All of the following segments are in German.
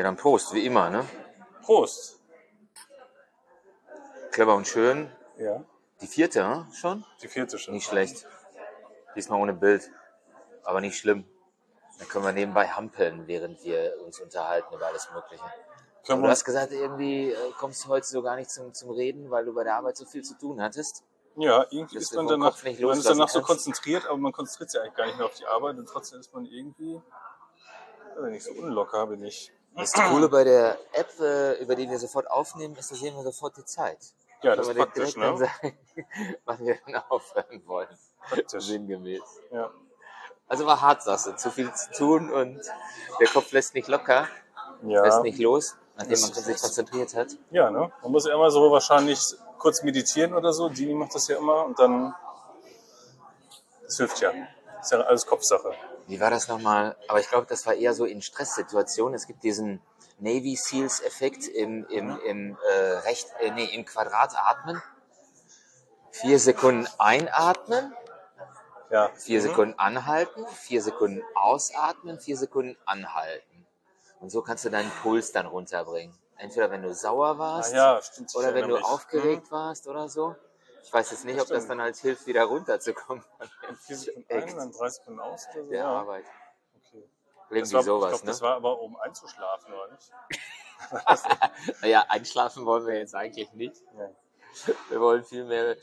Ja, dann Prost, wie immer, ne? Prost. Clever und schön. Ja, Die vierte, ne? schon? die vierte schon. Nicht schlecht. Diesmal ohne Bild. Aber nicht schlimm. Dann können wir nebenbei hampeln, während wir uns unterhalten über alles Mögliche. Du hast gesagt, irgendwie äh, kommst du heute so gar nicht zum, zum Reden, weil du bei der Arbeit so viel zu tun hattest. ja, irgendwie ist man danach, man ist danach so konzentriert, aber man konzentriert sich eigentlich gar nicht mehr auf die Arbeit und trotzdem ist man irgendwie, wenn ich so unlocker bin ich. Das Coole bei der App, äh, über die wir sofort aufnehmen, ist, da sehen wir sofort die Zeit. Ja, das ist praktisch, ne? sagen, wann wir dann aufhören wollen. Praktisch. Sinngemäß. Ja. Also war hart, sagst du. Zu viel zu tun und der Kopf lässt nicht locker, Ja. lässt nicht los, nachdem man sich konzentriert hat. ja, ne? Man muss ja immer so wahrscheinlich kurz meditieren oder so. Dini macht das ja immer und dann, das hilft ja. Das ist ja alles Kopfsache. Wie war das nochmal? Aber ich glaube, das war eher so in Stresssituationen. Es gibt diesen Navy Seals Effekt im, im, im, äh, Recht, äh, nee, im Quadrat atmen. Vier Sekunden einatmen, Ja. vier Mhm. Sekunden anhalten, vier Sekunden ausatmen, vier Sekunden anhalten. Und so kannst du deinen Puls dann runterbringen. Entweder wenn du sauer warst ja, oder wenn du mich. aufgeregt warst oder so. Ich weiß jetzt nicht, ob das dann halt hilft, wieder runterzukommen Vier Sekunden ein, dann drei Sekunden aus oder so. der Ja. Arbeit. Okay. Irgendwie war, ich sowas, glaube, ne? das war aber um einzuschlafen, oder nicht? Naja, einschlafen wollen wir jetzt eigentlich nicht. Ja. Wir wollen vielmehr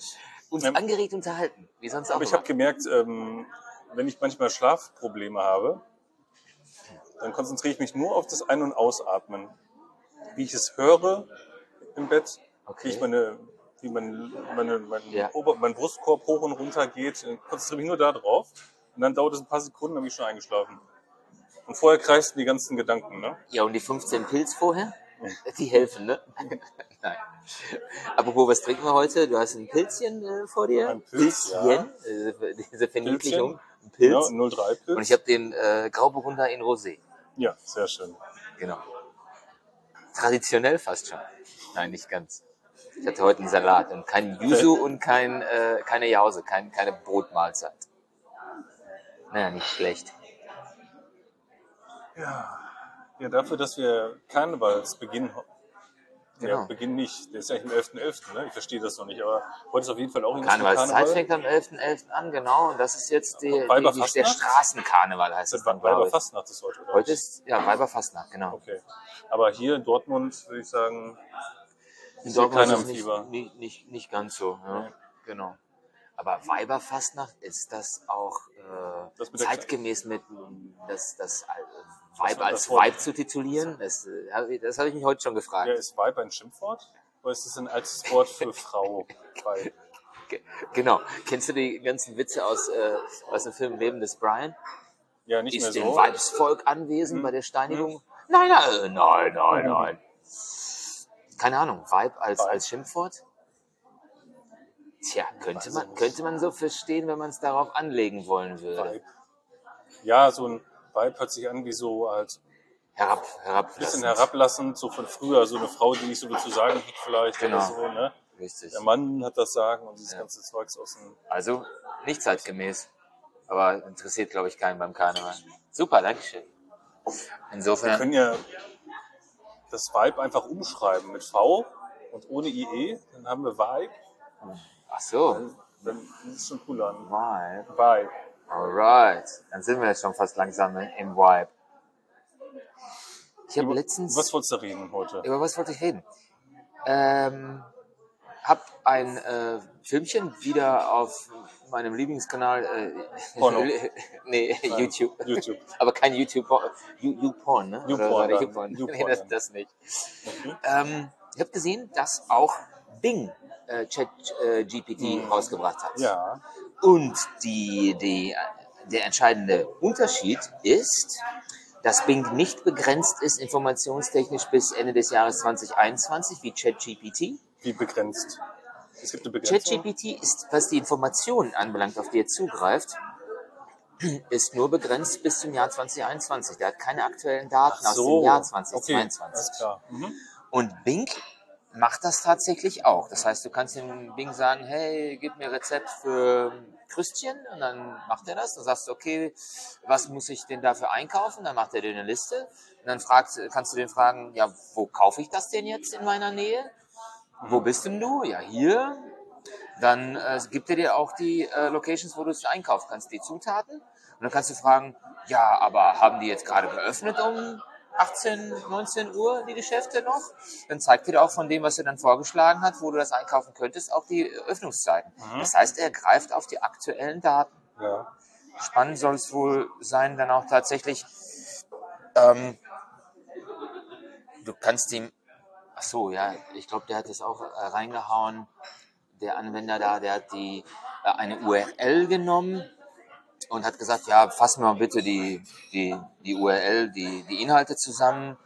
uns Ähm, angeregt unterhalten, wie sonst auch Aber ich habe gemerkt, ähm, wenn ich manchmal Schlafprobleme habe, dann konzentriere ich mich nur auf das Ein- und Ausatmen. Wie ich es höre im Bett, wie ich Okay. meine, wie mein, meine, mein, Ja. Ober, mein Brustkorb hoch und runter geht, äh, konzentriere mich nur da drauf. Und dann dauert es ein paar Sekunden, dann bin ich schon eingeschlafen. Und vorher kreisten die ganzen Gedanken, ne? Ja, und die 15 Pilz vorher? Die helfen, ne? Nein. Apropos, was trinken wir heute? Du hast ein Pilzchen äh, vor dir? Ein Pilz, Pilzchen, äh, diese Verniedlichung. Ein Ja, Pilz. 03 Pilz. Und ich habe den äh, Grauburgunder in Rosé. ja, sehr schön. Genau. Traditionell fast schon. Nein, nicht ganz. Ich hatte heute einen Salat und kein Yuzu und kein, äh, keine Jause, kein, keine Brotmahlzeit. Naja, nicht schlecht. Ja. ja, dafür, dass wir Karnevalsbeginn, ja, Genau. Beginn nicht, der ist ja am 11.11., ne? ich verstehe das noch nicht, aber heute ist auf jeden Fall auch mit Karnevalszeit Karneval. fängt am 11.11. an, genau. Und das ist jetzt die, die, die, der Straßenkarneval, heißt Das es war dann. Weiberfastnacht ist heute, oder? Heute ist, ja, Weiberfastnacht, genau. Okay. Aber hier in Dortmund würde ich sagen, In ist ja Dortmund ist es Fieber. nicht, nicht, nicht, nicht ganz so. Ja. Nee. Genau. Aber Weiberfastnacht, ist das auch äh, Das mit zeitgemäß mit das, das äh, Weib als? Weib zu titulieren? Das, äh, das habe ich mich heute schon gefragt. ja, ist Weib ein Schimpfwort? Oder ist es ein altes Wort für Frau? Genau. Kennst du die ganzen Witze aus, äh, aus dem Film Leben des Brian? Ja, nicht Ist mehr dem so. Weibsvolk anwesend Hm. bei der Steinigung? Nein, nein, nein, nein, Mhm. nein. Keine Ahnung, Weib als, als Schimpfwort? Tja, könnte man, könnte man so verstehen, wenn man es darauf anlegen wollen würde. Weib. Ja, so ein Weib hört sich an wie so halt Herab, ein bisschen herablassend. herablassend, so von früher, so eine Frau, die nicht so viel zu sagen hat vielleicht Genau. oder so, ne? Richtig. Der Mann hat das Sagen und dieses Ja. ganze Zeugs aus dem Also nicht zeitgemäß. Aber interessiert, glaube ich, keinen beim Karneval. Super, Dankeschön. Wir Insofern, können ja das Vibe einfach umschreiben mit V und ohne IE, dann haben wir Vibe. ach so, Dann, dann ist schon cool an. Vibe. Vibe. Alright. Dann sind wir jetzt schon fast langsam im Vibe. Ich habe letztens... Was wolltest du reden heute? Über was wollte ich reden? Ähm, hab ein äh, Filmchen wieder auf meinem Lieblingskanal. Äh, Porno. nee, YouTube. YouTube. Aber kein YouTube. You- YouPorn, ne? YouPorn, Oder nee, das, das nicht. Okay. Ähm, ich habe gesehen, dass auch Bing äh, Chat äh, GPT rausgebracht hat. Mhm. Ja. Und die, die, der entscheidende Unterschied ist, dass Bing nicht begrenzt ist informationstechnisch bis Ende des Jahres 2021 wie ChatGPT. Wie begrenzt? Es gibt eine Begrenzung. ChatGPT ist, was die Informationen anbelangt, auf die er zugreift, ist nur begrenzt bis zum Jahr 2021. Der hat keine aktuellen Daten Ach aus so. dem Jahr Okay, 2022. alles klar. Mhm. Und Bing macht das tatsächlich auch. Das heißt, du kannst dem Bing sagen, hey, gib mir Rezept für Krüstchen und dann macht er das. Dann sagst du, okay, was muss ich denn dafür einkaufen? Dann macht er dir eine Liste. Und dann fragst, kannst du den fragen, ja, wo kaufe ich das denn jetzt in meiner Nähe? Wo bist denn du? Ja, hier. Dann äh, gibt er dir auch die äh, Locations, wo du es einkaufen kannst, die Zutaten. Und dann kannst du fragen, ja, aber haben die jetzt gerade geöffnet um 18, 19 Uhr die Geschäfte noch? Dann zeigt er dir auch von dem, was er dann vorgeschlagen hat, wo du das einkaufen könntest, auch die Öffnungszeiten. Mhm. Das heißt, er greift auf die aktuellen Daten. Ja. Spannend soll es wohl sein, dann auch tatsächlich, ähm, du kannst ihm, ach so, ja, ich glaube, der hat das auch äh, reingehauen, der Anwender da, der hat die, äh, eine URL genommen und hat gesagt, ja, fass mir mal bitte die, die, die URL, die, die Inhalte zusammen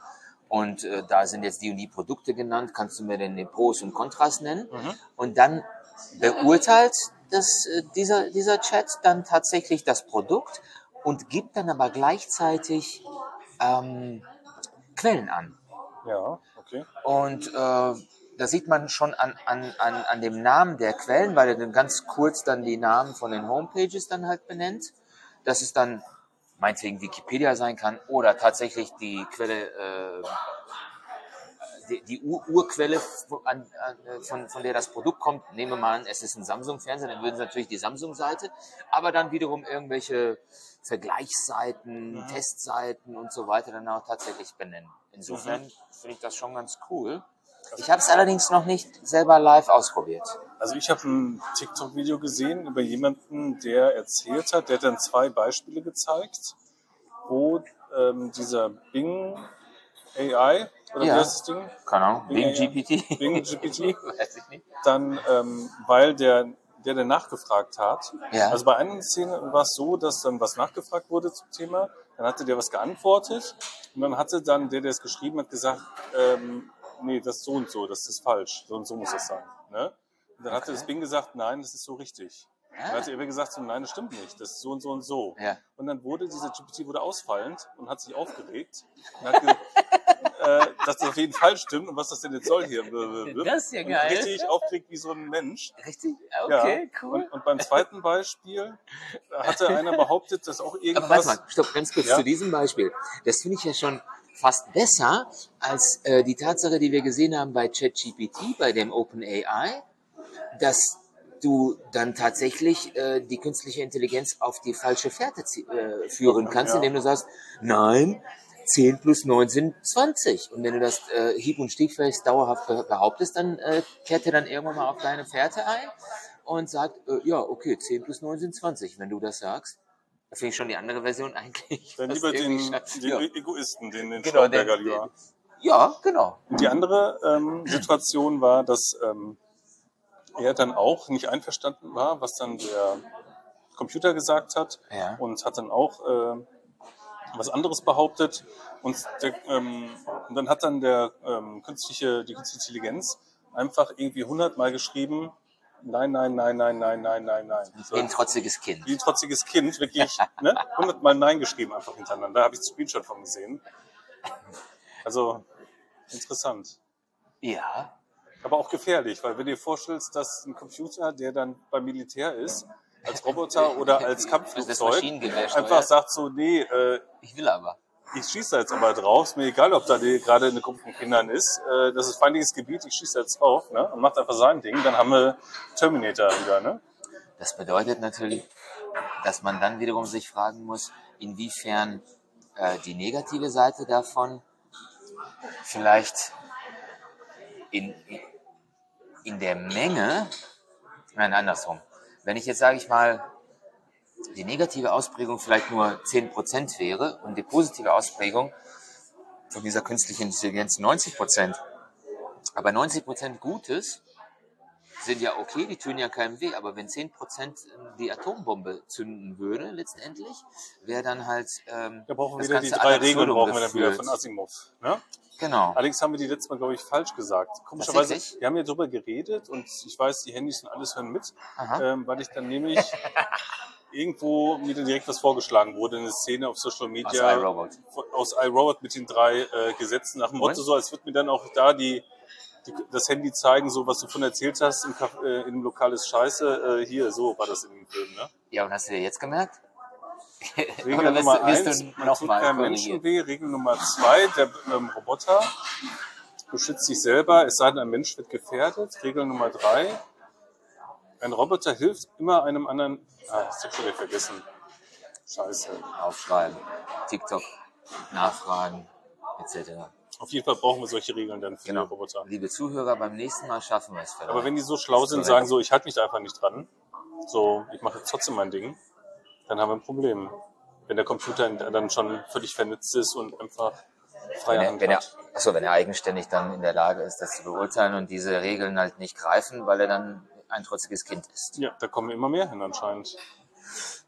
und äh, da sind jetzt die und die Produkte genannt, kannst du mir denn die Pros und Kontras nennen? Und dann beurteilt das, äh, dieser, dieser Chat dann tatsächlich das Produkt und gibt dann aber gleichzeitig ähm, Quellen an. Ja, okay. Und äh, da sieht man schon an, an, an, an dem Namen der Quellen, weil er dann ganz kurz dann die Namen von den Homepages dann halt benennt, dass es dann meinetwegen Wikipedia sein kann oder tatsächlich die Quelle, äh, die, die Ur Urquelle, von, an, an, von, von der das Produkt kommt. Nehmen wir mal an, es ist ein Samsung-Fernseher, dann würden sie natürlich die Samsung-Seite, aber dann wiederum irgendwelche Vergleichsseiten, Testseiten und so weiter dann auch tatsächlich benennen. Insofern finde ich das schon ganz cool. Ich habe es allerdings noch nicht selber live ausprobiert. Also ich habe ein TikTok-Video gesehen über jemanden, der erzählt hat, der hat dann zwei Beispiele gezeigt, wo ähm, dieser Bing AI, oder Ja. wie heißt das Ding? Keine Ahnung, Bing Bing GPT. Bing GPT. Weiß ich nicht. Dann, ähm, weil der, der, der nachgefragt hat, Ja. also bei einer Szene war es so, dass dann was nachgefragt wurde zum Thema, dann hatte der was geantwortet und dann hatte dann der, der es geschrieben hat, gesagt, ähm, nee, das ist so und so, das ist falsch, so und so muss das sein. Ne? Und dann hatte das Bing gesagt, nein, das ist so richtig. Dann hat er gesagt, so, nein, das stimmt nicht, das ist so und so und so. Ja. Und dann wurde dieser GPT wurde ausfallend und hat sich aufgeregt und hat gesagt, äh, dass das auf jeden Fall stimmt und was das denn jetzt soll hier. Das ist ja Und geil. Richtig aufgeregt wie so ein Mensch. Richtig? Ja. Okay, cool. Und, und beim zweiten Beispiel hatte einer behauptet, dass auch Aber irgendwas. warte mal, stopp, ganz kurz Ja? zu diesem Beispiel. Das finde ich ja schon fast besser als äh, die Tatsache, die wir gesehen haben bei ChatGPT, bei dem OpenAI, dass du dann tatsächlich äh, die künstliche Intelligenz auf die falsche Fährte äh, führen kannst, Ja. indem du sagst, nein, 10 plus 9 sind 20. Und wenn du das äh, hieb- und stieffest dauerhaft be- behauptest, dann äh, kehrt er dann irgendwann mal auf deine Fährte ein und sagt, äh, ja, okay, 10 plus 9 sind 20, wenn du das sagst. Da finde ich schon die andere Version eigentlich. Dann lieber den, den ja. Egoisten, den, den Genau, Schlauberger den- lieber. ja, genau. Und die andere ähm, Situation war, dass ähm, er dann auch nicht einverstanden war, was dann der Computer gesagt hat Ja. und hat dann auch äh, was anderes behauptet. Und, der, ähm, und dann hat dann der ähm, künstliche, die künstliche Intelligenz einfach irgendwie hundertmal geschrieben, nein, nein, nein, nein, nein, nein, nein, nein. So, Wie ein trotziges Kind. wie ein trotziges Kind, wirklich ne, hundertmal Nein geschrieben einfach hintereinander. Da habe ich einen Screenshot von gesehen. Also interessant. Ja. Aber auch gefährlich, weil wenn du dir vorstellst, dass ein Computer, der dann beim Militär ist, als Roboter oder als Kampfflugzeug, einfach sagt so, nee, äh, Ich will aber. ich schieße da jetzt aber drauf, ist mir egal, ob da die, gerade eine Gruppe von Kindern ist, äh, das ist feindliches Gebiet, ich schieße da jetzt drauf ne, und macht einfach sein Ding, dann haben wir Terminator wieder. Ne? Das bedeutet natürlich, dass man dann wiederum sich fragen muss, inwiefern äh, die negative Seite davon vielleicht in, in der Menge, nein, andersrum. Wenn ich jetzt, sage ich mal, die negative Ausprägung vielleicht nur 10% wäre und die positive Ausprägung von dieser künstlichen Intelligenz 90%, aber 90% Gutes sind ja okay, die tun ja keinem weh, aber wenn 10% die Atombombe zünden würde, letztendlich, wäre dann halt ähm, Da brauchen wir wieder die drei Regeln, brauchen wir dann wieder von Asimov. Ne? Genau. Allerdings haben wir die letztes Mal, glaube ich, falsch gesagt. Komischerweise, wir haben ja drüber geredet und ich weiß, die Handys und alles hören mit, ähm, weil ich dann nämlich irgendwo mir dann direkt was vorgeschlagen wurde, eine Szene auf Social Aus Media iRobot. von- aus iRobot mit den drei äh, Gesetzen nach dem? Motto, so als würde mir dann auch da die die, das Handy zeigen, so was du von erzählt hast, im, äh, in einem Lokal ist scheiße, äh, hier, so war das in dem Film, ne? Ja, und hast du dir jetzt gemerkt? Regel Oder Nummer wirst eins, man noch tut keinem? Menschen weh. Regel Nummer zwei, der ähm, Roboter beschützt sich selber, es sei denn, ein Mensch wird gefährdet. Regel Nummer drei, ein Roboter hilft immer einem anderen, ah, das hab ich schon wieder vergessen. Scheiße. Aufschreiben, TikTok, nachfragen, etc. Auf jeden Fall brauchen wir solche Regeln dann für Genau. die Roboter. Liebe Zuhörer, beim nächsten Mal schaffen wir es vielleicht. Aber wenn die so schlau sind, sagen so, ich halte mich da einfach nicht dran, so, ich mache jetzt trotzdem mein Ding, dann haben wir ein Problem. Wenn der Computer dann schon völlig vernetzt ist und einfach freie wenn er, Hand wenn er, achso, wenn er eigenständig dann in der Lage ist, das zu beurteilen und diese Regeln halt nicht greifen, weil er dann ein trotziges Kind ist. Ja, da kommen immer mehr hin anscheinend.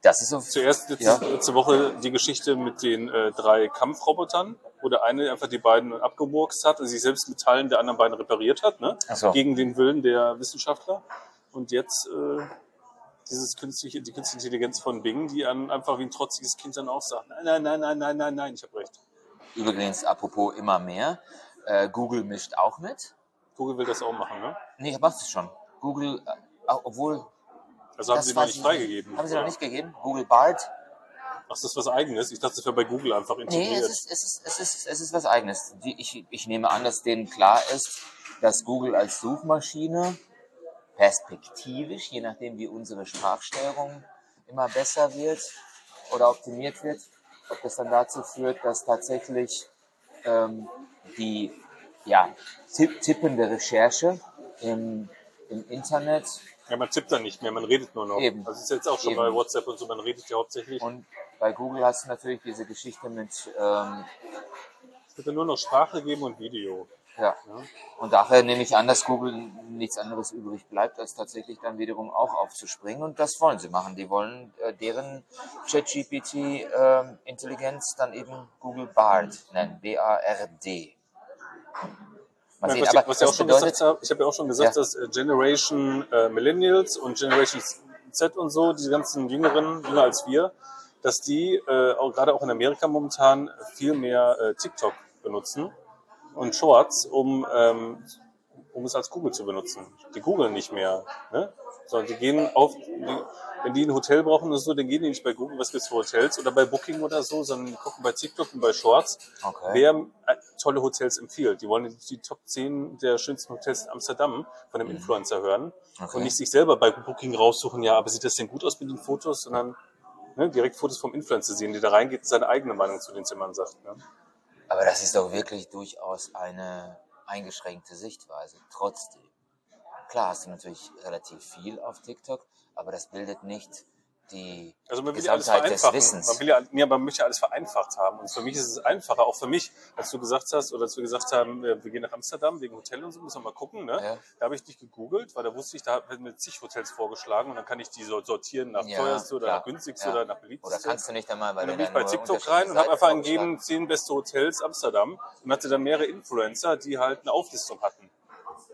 Das ist so. Zuerst letzte, Ja. letzte Woche die Geschichte mit den äh, drei Kampfrobotern, wo der eine einfach die beiden abgemurkst hat und sich selbst mit Teilen der anderen beiden repariert hat, ne? So. gegen den Willen der Wissenschaftler. Und jetzt äh, dieses künstliche, die künstliche Intelligenz von Bing, die an, einfach wie ein trotziges Kind dann auch sagt, nein, nein, nein, nein, nein, nein, nein, ich habe recht. Übrigens, apropos immer mehr, äh, Google mischt auch mit. Google will das auch machen, ne? Nee, macht es schon. Google, äh, obwohl. Also haben das sie noch nicht ich freigegeben. Haben sie noch nicht gegeben? Google Bard? Ach, das ist was Eigenes. Ich dachte, das wäre bei Google einfach Nee, integriert. es ist, es ist, es ist, es ist was Eigenes. Ich, ich nehme an, dass denen klar ist, dass Google als Suchmaschine perspektivisch, je nachdem wie unsere Sprachsteuerung immer besser wird oder optimiert wird, ob das dann dazu führt, dass tatsächlich ähm, die ja, tipp, tippende Recherche im, im Internet ja, man tippt dann nicht mehr, man redet nur noch. Eben. Das ist jetzt auch schon Eben. bei WhatsApp und so, man redet ja hauptsächlich. und bei Google hast du natürlich diese Geschichte mit ähm, Es wird dann nur noch Sprache geben und Video. Ja. Und daher nehme ich an, dass Google nichts anderes übrig bleibt, als tatsächlich dann wiederum auch aufzuspringen. Und das wollen sie machen. Die wollen äh, deren ChatGPT-Intelligenz dann eben Google Bard nennen. B-A-R-D. Mal sehen, was, ich- aber was ich auch schon bedeutet, gesagt habe, ich habe ja auch schon gesagt, Ja. dass äh, Generation äh, Millennials und Generation Z und so, diese ganzen Jüngeren, jünger als wir, dass die äh, auch, gerade auch in Amerika momentan viel mehr äh, TikTok benutzen und Shorts, um, ähm, um es als Google zu benutzen. Die googeln nicht mehr, ne? sondern die gehen auf, die, wenn die ein Hotel brauchen oder so, dann gehen die nicht bei Google, was gibt's für Hotels oder bei Booking oder so, sondern die gucken bei TikTok und bei Shorts, Okay. wer äh, tolle Hotels empfiehlt. Die wollen die Top 10 der schönsten Hotels in Amsterdam von einem Influencer hören Mhm. Okay. und nicht sich selber bei Booking raussuchen, ja, aber sieht das denn gut aus mit den Fotos, sondern ne, direkt Fotos vom Influencer sehen, die da reingeht und seine eigene Meinung zu den Zimmern sagt. Ne? aber das ist doch wirklich durchaus eine eingeschränkte Sichtweise. Trotzdem. Klar hast du natürlich relativ viel auf TikTok, aber das bildet nicht die Also man will ja alles Gesamtheit des vereinfachen. Wissens. Man will ja, nee, man möchte ja alles vereinfacht haben. Und für mich ist es einfacher, auch für mich, als du gesagt hast, oder als wir gesagt haben, äh, wir gehen nach Amsterdam wegen Hotel und so, müssen wir mal gucken. Ne? Ja. Da habe ich nicht gegoogelt, weil da wusste ich, da werden mir zig Hotels vorgeschlagen und dann kann ich die so sortieren nach Ja, teuerste oder klar. nach günstigste oder nach beliebteste. Oder kannst du nicht einmal, weil Und dann bin ich bei TikTok rein und habe einfach eingegeben, zehn beste Hotels Amsterdam und hatte dann mehrere Influencer, die halt eine Auflistung hatten.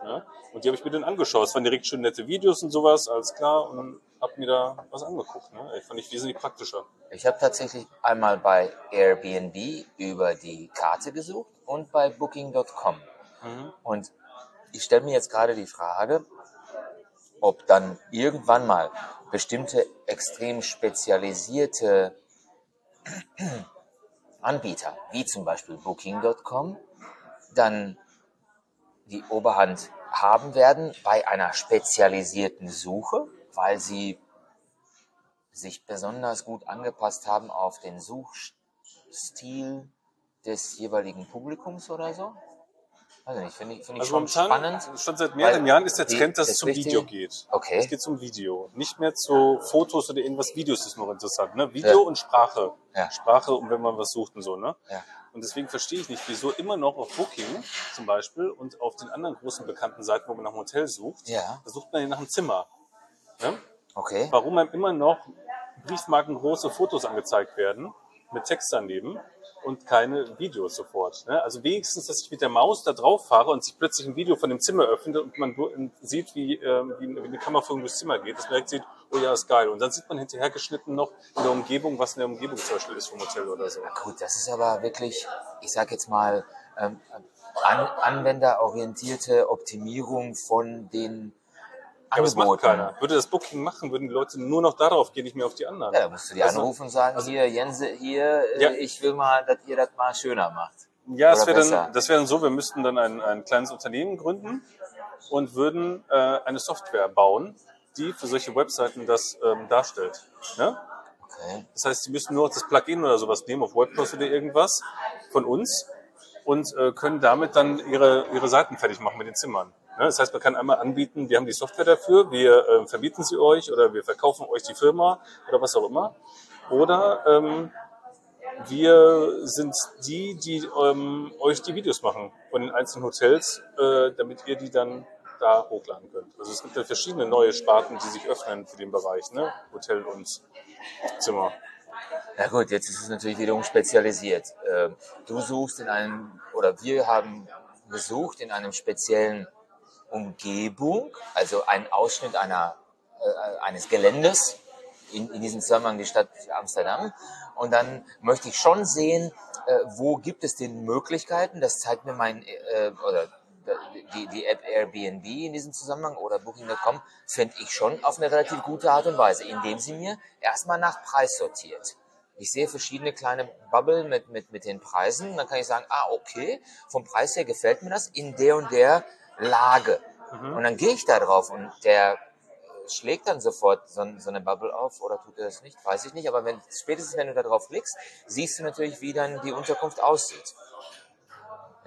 Ne? Und die habe ich mir dann angeschaut. Es waren direkt schön nette Videos und sowas, alles klar. Und habe mir da was angeguckt. Ne? Ich fand ich wesentlich praktischer. Ich habe tatsächlich einmal bei Airbnb über die Karte gesucht und bei Booking.com. Mhm. Und ich stelle mir jetzt gerade die Frage, ob dann irgendwann mal bestimmte extrem spezialisierte Anbieter, wie zum Beispiel Booking.com, dann die Oberhand haben werden bei einer spezialisierten Suche, weil sie sich besonders gut angepasst haben auf den Suchstil des jeweiligen Publikums oder so. Also nicht, finde ich, finde ich Also schon momentan, spannend. schon seit mehreren Jahren ist der Trend, dass es zum Wichtige- Video geht. Okay. Es geht zum Video. Nicht mehr zu Fotos oder irgendwas. Videos ist noch interessant. Ne? Video Ja. und Sprache. Ja. Sprache, um wenn man was sucht und so. Ne? Ja. Und deswegen verstehe ich nicht, wieso immer noch auf Booking zum Beispiel und auf den anderen großen bekannten Seiten, wo man nach einem Hotel sucht, Ja. da sucht man ja nach einem Zimmer. Ne? Okay. Warum einem immer noch briefmarkengroße Fotos angezeigt werden mit Text daneben und keine Videos sofort. Ne? Also wenigstens, dass ich mit der Maus da drauf fahre und sich plötzlich ein Video von dem Zimmer öffnet und man sieht, wie, ähm, wie eine Kameraführung durchs Zimmer geht, dass man direkt sieht, oh ja, ist geil. Und dann sieht man hinterher geschnitten noch in der Umgebung, was in der Umgebung zum Beispiel ist vom Hotel oder so. Gut, das ist aber wirklich, ich sag jetzt mal, ähm, an, anwenderorientierte Optimierung von den Aber das macht keiner. Würde das Booking machen, würden die Leute nur noch darauf gehen, nicht mehr auf die anderen. Ja, da musst du die Also- anrufen und sagen, hier, Jense, hier, äh, Ja. ich will mal, dass ihr das mal schöner macht. Ja, Oder wäre dann, das wäre dann so, wir müssten dann ein, ein kleines Unternehmen gründen und würden äh, eine Software bauen, die für solche Webseiten das ähm, darstellt. Ne? Okay. Das heißt, sie müssen nur noch das Plugin oder sowas nehmen auf WordPress oder irgendwas von uns und äh, können damit dann ihre, ihre Seiten fertig machen mit den Zimmern. Ne? Das heißt, man kann einmal anbieten, wir haben die Software dafür, wir äh, verbieten sie euch oder wir verkaufen euch die Firma oder was auch immer. Oder ähm, wir sind die, die ähm, euch die Videos machen von den einzelnen Hotels, äh, damit ihr die dann da hochladen könnt. Also es gibt ja verschiedene neue Sparten, die sich öffnen für den Bereich, ne? Hotel und Zimmer. Na gut, jetzt ist es natürlich wiederum spezialisiert. Ähm, Du suchst in einem, oder wir haben gesucht in einem speziellen Umgebung, also ein Ausschnitt einer, äh, eines Geländes, in, in diesem Zusammenhang die Stadt Amsterdam. Und dann möchte ich schon sehen, äh, wo gibt es denn Möglichkeiten, das zeigt mir mein, äh, oder die, die App Airbnb in diesem Zusammenhang oder Booking.com, finde ich schon auf eine relativ gute Art und Weise, indem sie mir erstmal nach Preis sortiert. Ich sehe verschiedene kleine Bubble mit, mit, mit den Preisen. Dann kann ich sagen, ah, okay, vom Preis her gefällt mir das in der und der Lage. Und dann gehe ich da drauf und der schlägt dann sofort so, so eine Bubble auf oder tut er das nicht, weiß ich nicht. Aber wenn, spätestens wenn du da drauf klickst, siehst du natürlich, wie dann die Unterkunft aussieht.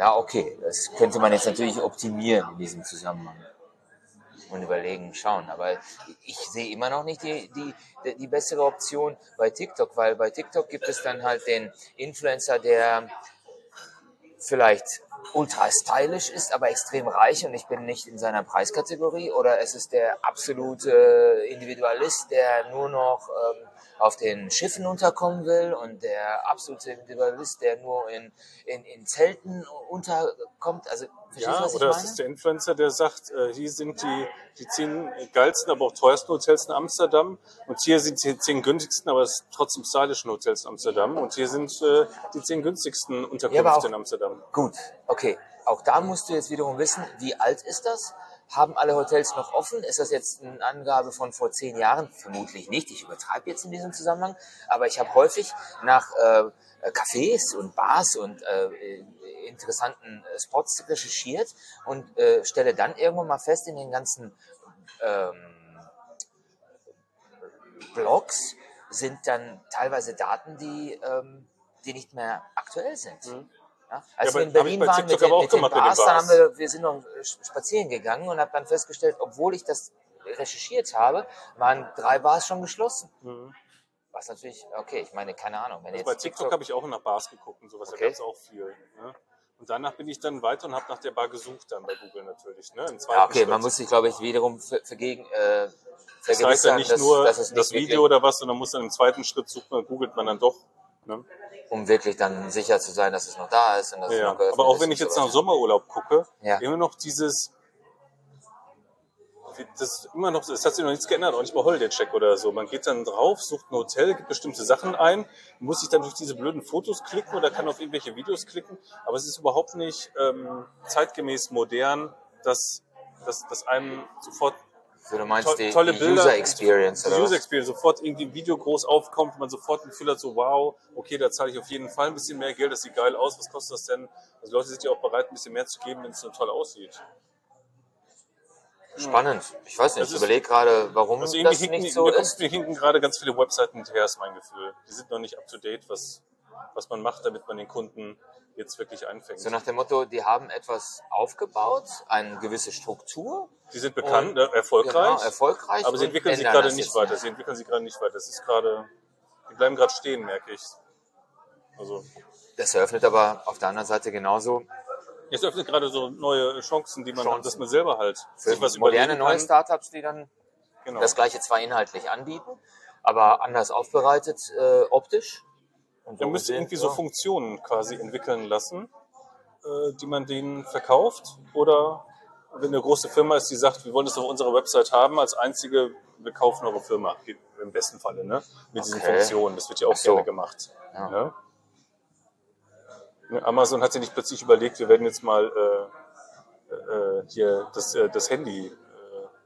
Ja, okay, das könnte man jetzt natürlich optimieren in diesem Zusammenhang und überlegen, schauen. Aber ich sehe immer noch nicht die, die, die bessere Option bei TikTok, weil bei TikTok gibt es dann halt den Influencer, der vielleicht ultra stylisch ist, aber extrem reich und ich bin nicht in seiner Preiskategorie oder es ist der absolute Individualist, der nur noch ähm, auf den Schiffen unterkommen will und der absolute Individualist, der nur in, in, in Zelten unterkommt. Also, Ja, oder es ist der Influencer, der sagt, äh, hier sind die, die zehn geilsten, aber auch teuersten Hotels in Amsterdam und hier sind die zehn günstigsten, aber es trotzdem stylischen Hotels in Amsterdam und hier sind äh, die zehn günstigsten Unterkünfte auch- in Amsterdam. Gut, okay. Auch da musst du jetzt wiederum wissen, wie alt ist das? Haben alle Hotels noch offen? Ist das jetzt eine Angabe von vor zehn Jahren? Vermutlich nicht. Ich übertreibe jetzt in diesem Zusammenhang. Aber ich habe häufig nach äh, Cafés und Bars und äh, interessanten äh, Spots recherchiert und äh, stelle dann irgendwann mal fest in den ganzen ähm, Blogs sind dann teilweise Daten, die, ähm, die nicht mehr aktuell sind. Ja? Als Ja, wir in Berlin waren TikTok mit den, mit den Bars, dann haben wir, wir sind noch spazieren gegangen und habe dann festgestellt, obwohl ich das recherchiert habe, waren drei Bars schon geschlossen. Was natürlich, okay, ich meine, keine Ahnung. Also bei TikTok habe ich auch nach Bars geguckt und sowas, Okay. da gab es auch viel. Ne? Und danach bin ich dann weiter und habe nach der Bar gesucht, dann bei Google natürlich. Ne? Ja, okay, man Schritt. muss sich, glaube ich, wiederum ver vergegen, äh, Das heißt ja vergewissern, nicht dass, nur dass das Video oder was, sondern muss dann im zweiten Schritt suchen und googelt man dann doch. Ne? um wirklich dann sicher zu sein, dass es noch da ist. Und dass es Ja, noch geöffnet aber auch wenn ich jetzt nach. Sommerurlaub gucke, Ja. immer noch dieses, das immer noch, es hat sich noch nichts geändert, auch nicht bei Holiday Check oder so. Man geht dann drauf, sucht ein Hotel, gibt bestimmte Sachen ein, muss sich dann durch diese blöden Fotos klicken oder kann auf irgendwelche Videos klicken, aber es ist überhaupt nicht ähm, zeitgemäß modern, dass, dass, dass einem sofort So, du meinst to die, tolle Bilder, User Experience, oder? User? Experience, sofort irgendwie ein Video groß aufkommt, man sofort ein Gefühl hat, so wow, okay, da zahle ich auf jeden Fall ein bisschen mehr Geld, das sieht geil aus, was kostet das denn? Also Leute sind ja auch bereit, ein bisschen mehr zu geben, wenn es so toll aussieht. Spannend. Ich weiß nicht, Das ich überlege gerade, warum Also das hinken, nicht so kommt, ist. mir hinken gerade ganz viele Webseiten hinterher, ist mein Gefühl. Die sind noch nicht up to date, was, was man macht, damit man den Kunden jetzt wirklich einfängt. So nach dem Motto, die haben etwas aufgebaut, eine gewisse Struktur. die sind bekannt, Und- äh, erfolgreich, Genau, erfolgreich. aber sie entwickeln sich gerade nicht weiter. Sie entwickeln sich gerade nicht weiter. Das ist gerade, die bleiben gerade stehen, merke ich. Also, Das eröffnet aber auf der anderen Seite genauso Es öffnet gerade so neue Chancen, die man Chancen. hat, dass man selber halt für sich was moderne neue. Startups, die dann Genau. das gleiche zwar inhaltlich anbieten, aber anders aufbereitet äh, optisch. Und Man müsste irgendwie so. Funktionen quasi entwickeln lassen, äh, die man denen verkauft. Oder wenn eine große Firma ist, die sagt, wir wollen das auf unserer Website haben, als einzige, wir kaufen eure Firma. Im besten Falle, ne? Mit diesen Okay. Funktionen. Das wird ja auch so. gerne gemacht. Ja. Ne? Ne, Amazon hat sich nicht plötzlich überlegt, wir werden jetzt mal äh, äh, hier das, äh, das Handy, äh,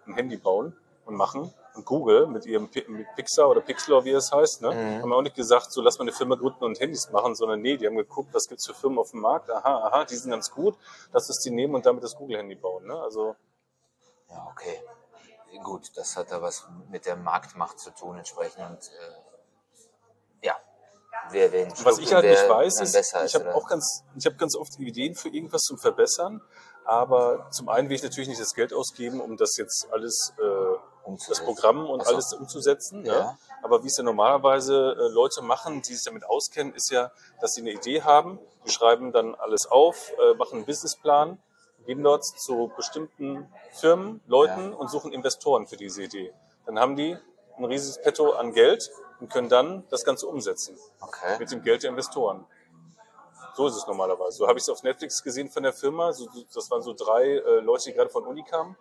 ein Handy bauen und machen. Google mit ihrem mit Pixar oder Pixlor, wie es heißt, ne, Mhm. haben auch nicht gesagt, so lass mal eine Firma gründen und Handys machen, sondern nee, die haben geguckt, was gibt's für Firmen auf dem Markt. Aha, aha, die sind ganz gut, lass uns die nehmen und damit das Google-Handy bauen. Ne? Also Ja, okay. Gut, das hat da was mit der Marktmacht zu tun entsprechend. Und, äh, ja, wer wen Was ich halt nicht weiß, dann ist, besser ich ist, habe auch ganz, ich habe ganz oft Ideen für irgendwas zum Verbessern, aber zum einen will ich natürlich nicht das Geld ausgeben, um das jetzt alles, äh, das. Programm und so. alles umzusetzen. Ja. Ne? Aber wie es ja normalerweise äh, Leute machen, die sich damit auskennen, ist ja, dass sie eine Idee haben, die schreiben dann alles auf, äh, machen einen Businessplan, gehen dort zu bestimmten Firmen, Leuten und suchen Investoren für diese Idee. Dann haben die ein riesiges Petto an Geld und können dann das Ganze umsetzen Okay. mit dem Geld der Investoren. So ist es normalerweise. So habe ich es auf Netflix gesehen von der Firma. So- das waren so drei äh, Leute, die gerade von Uni kamen.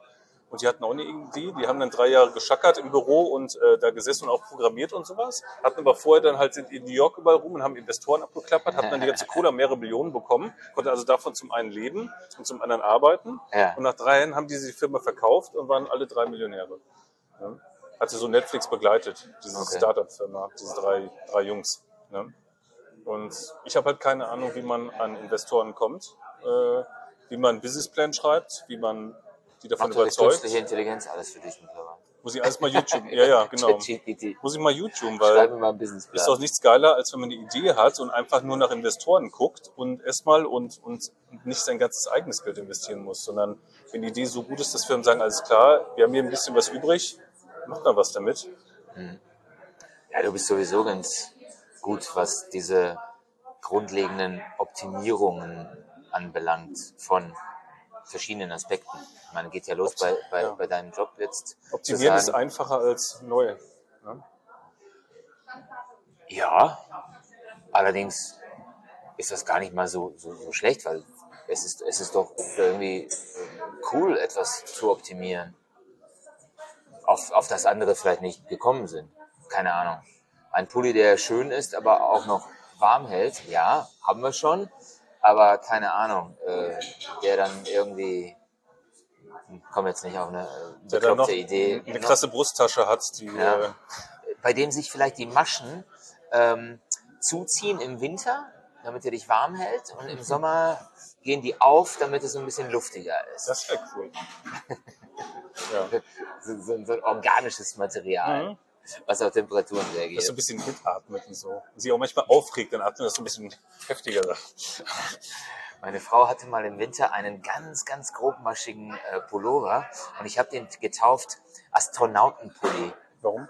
Und die hatten auch eine Idee. Die haben dann drei Jahre geschackert im Büro und äh, da gesessen und auch programmiert und sowas. Hatten aber vorher dann halt sind in New York überall rum und haben Investoren abgeklappert, hatten dann die ganze Kohle, mehrere Millionen bekommen, konnten also davon zum einen leben und zum anderen arbeiten. Ja. Und nach drei Jahren haben die die Firma verkauft und waren alle drei Millionäre. Ja. Hatte so Netflix begleitet, diese Okay. Startup-Firma, diese drei, drei Jungs. Ne? Und ich habe halt keine Ahnung, wie man an Investoren kommt, äh, wie man einen Businessplan schreibt, wie man die davon Macht überzeugt. künstliche Intelligenz alles für dich mittlerweile. Muss ich alles mal YouTube, ja, ja, genau. Muss ich mal YouTube, weil mal ist doch nichts geiler, als wenn man eine Idee hat und einfach nur nach Investoren guckt und erstmal und, und nicht sein ganzes eigenes Geld investieren muss, sondern wenn die Idee so gut ist, dass Firmen sagen, alles klar, wir haben hier ein bisschen was übrig, macht mal was damit. Ja, du bist sowieso ganz gut, was diese grundlegenden Optimierungen anbelangt von verschiedenen Aspekten. Meine, geht ja los bei, bei, Ja. bei deinem Job jetzt. Optimieren ist sagen, einfacher als neu. Ne? Ja, allerdings ist das gar nicht mal so, so, so schlecht, weil es ist, es ist doch irgendwie cool, etwas zu optimieren, auf, auf das andere vielleicht nicht gekommen sind. Keine Ahnung. Ein Pulli, der schön ist, aber auch noch warm hält, ja, haben wir schon, aber keine Ahnung, äh, der dann irgendwie, hm, komm jetzt nicht auf eine äh, bekloppte Idee, eine noch- krasse Brusttasche hat, die Ja. äh, bei dem sich vielleicht die Maschen ähm, zuziehen im Winter, damit er dich warm hält und im Sommer gehen die auf, damit es so ein bisschen luftiger ist. das wäre cool. ja. So, so, so ein organisches Material, Mhm. Was auf Temperaturen Das so ein reagiert. bisschen mitatmet und so. Und sie auch manchmal aufregt, dann atmet das so ein bisschen heftiger. Meine Frau hatte mal im Winter einen ganz, ganz grobmaschigen äh, Pullover und ich habe den getauft Astronautenpulli. Warum?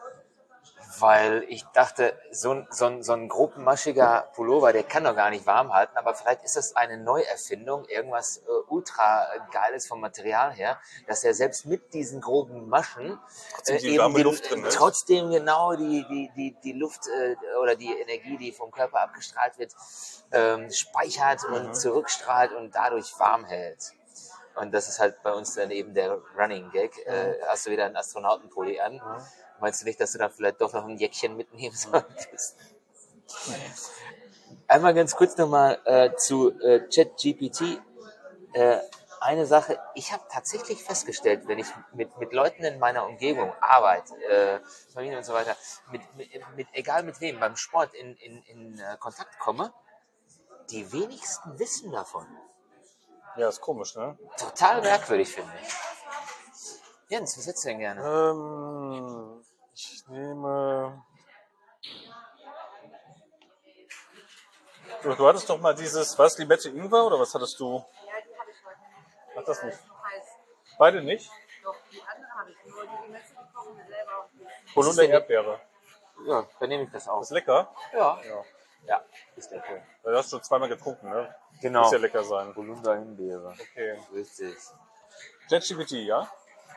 Weil ich dachte, so ein, so, ein, so ein grobmaschiger Pullover, der kann doch gar nicht warm halten, aber vielleicht ist das eine Neuerfindung, irgendwas äh, ultra geiles vom Material her, dass er selbst mit diesen groben Maschen Trotzdem die Luft drin trotzdem genau die, die, die, die Luft äh, oder die Energie, die vom Körper abgestrahlt wird, ähm, speichert Mhm. und zurückstrahlt und dadurch warm hält. Und das ist halt bei uns dann eben der Running Gag. Äh, hast du wieder einen Astronautenpulli an? Meinst du nicht, dass du da vielleicht doch noch ein Jäckchen mitnehmen solltest? Einmal ganz kurz nochmal äh, zu äh, ChatGPT. Äh, eine Sache, ich habe tatsächlich festgestellt, wenn ich mit, mit Leuten in meiner Umgebung, Arbeit, äh, Familie und so weiter, mit, mit, mit egal mit wem, beim Sport in, in, in äh, Kontakt komme, die wenigsten wissen davon. Ja, ist komisch, ne? Total merkwürdig, finde ich. Jens, was hättest du denn gerne? Ähm, ich nehme. Du, du hattest doch mal dieses, was, Limette Ingwer oder was hattest du? Ja, die habe ich heute nicht. Ach, das nicht. Beide nicht? Doch, die andere habe ich nur. Die Limette, die kochen wir selber Holunder Erdbeere. Ja, dann nehme ich das auch. Ist lecker? Ja, Ja. ja, ist lecker. Du hast schon zweimal getrunken, ne? Genau. Muss ja lecker sein. Holunder Himbeere. Okay. Richtig. ChatGPT, ja?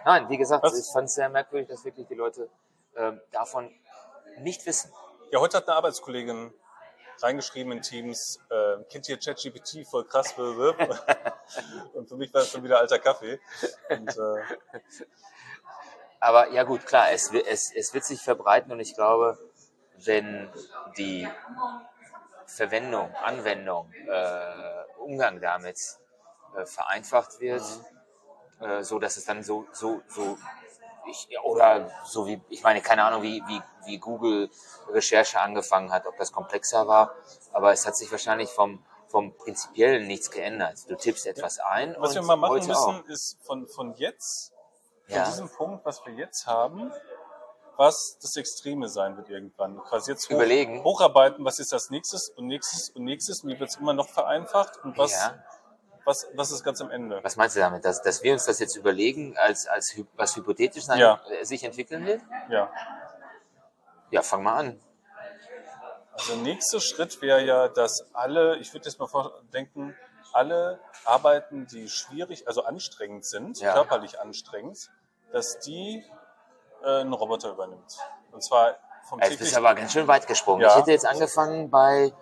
Nein, wie gesagt, Was? ich fand es sehr merkwürdig, dass wirklich die Leute ähm, davon nicht wissen. Ja, heute hat eine Arbeitskollegin reingeschrieben in Teams, äh, kennt ihr ChatGPT, voll krass. Und für mich war es schon wieder alter Kaffee. Und, äh, Aber ja gut, klar, es, es, es wird sich verbreiten und ich glaube, wenn die Verwendung, Anwendung, äh, Umgang damit äh, vereinfacht wird, äh, so dass es dann so, so, so ich, oder so wie, ich meine, keine Ahnung, wie, wie, wie Google Recherche angefangen hat, ob das komplexer war, aber es hat sich wahrscheinlich vom, vom Prinzipiellen nichts geändert. Du tippst etwas ein. Was wir mal machen müssen, auch. ist von, von jetzt, von Ja. diesem Punkt, was wir jetzt haben, was das Extreme sein wird irgendwann. Quasi jetzt hoch, Überlegen. hocharbeiten, was ist das nächstes und nächstes und nächstes und wie wird es immer noch vereinfacht und was, Ja. Was, was ist ganz am Ende. Was meinst du damit? Dass, dass wir uns das jetzt überlegen, als, als was hypothetisch sein, Ja. äh, sich entwickeln wird? Ja. Ja, fang mal an. Also nächster Schritt wäre ja, dass alle, ich würde jetzt mal vordenken, alle Arbeiten, die schwierig, also anstrengend sind, Ja. körperlich anstrengend, dass die äh, ein Roboter übernimmt. Und zwar vom Jetzt bist du aber ganz schön weit gesprungen. Ja. Ich hätte jetzt angefangen bei,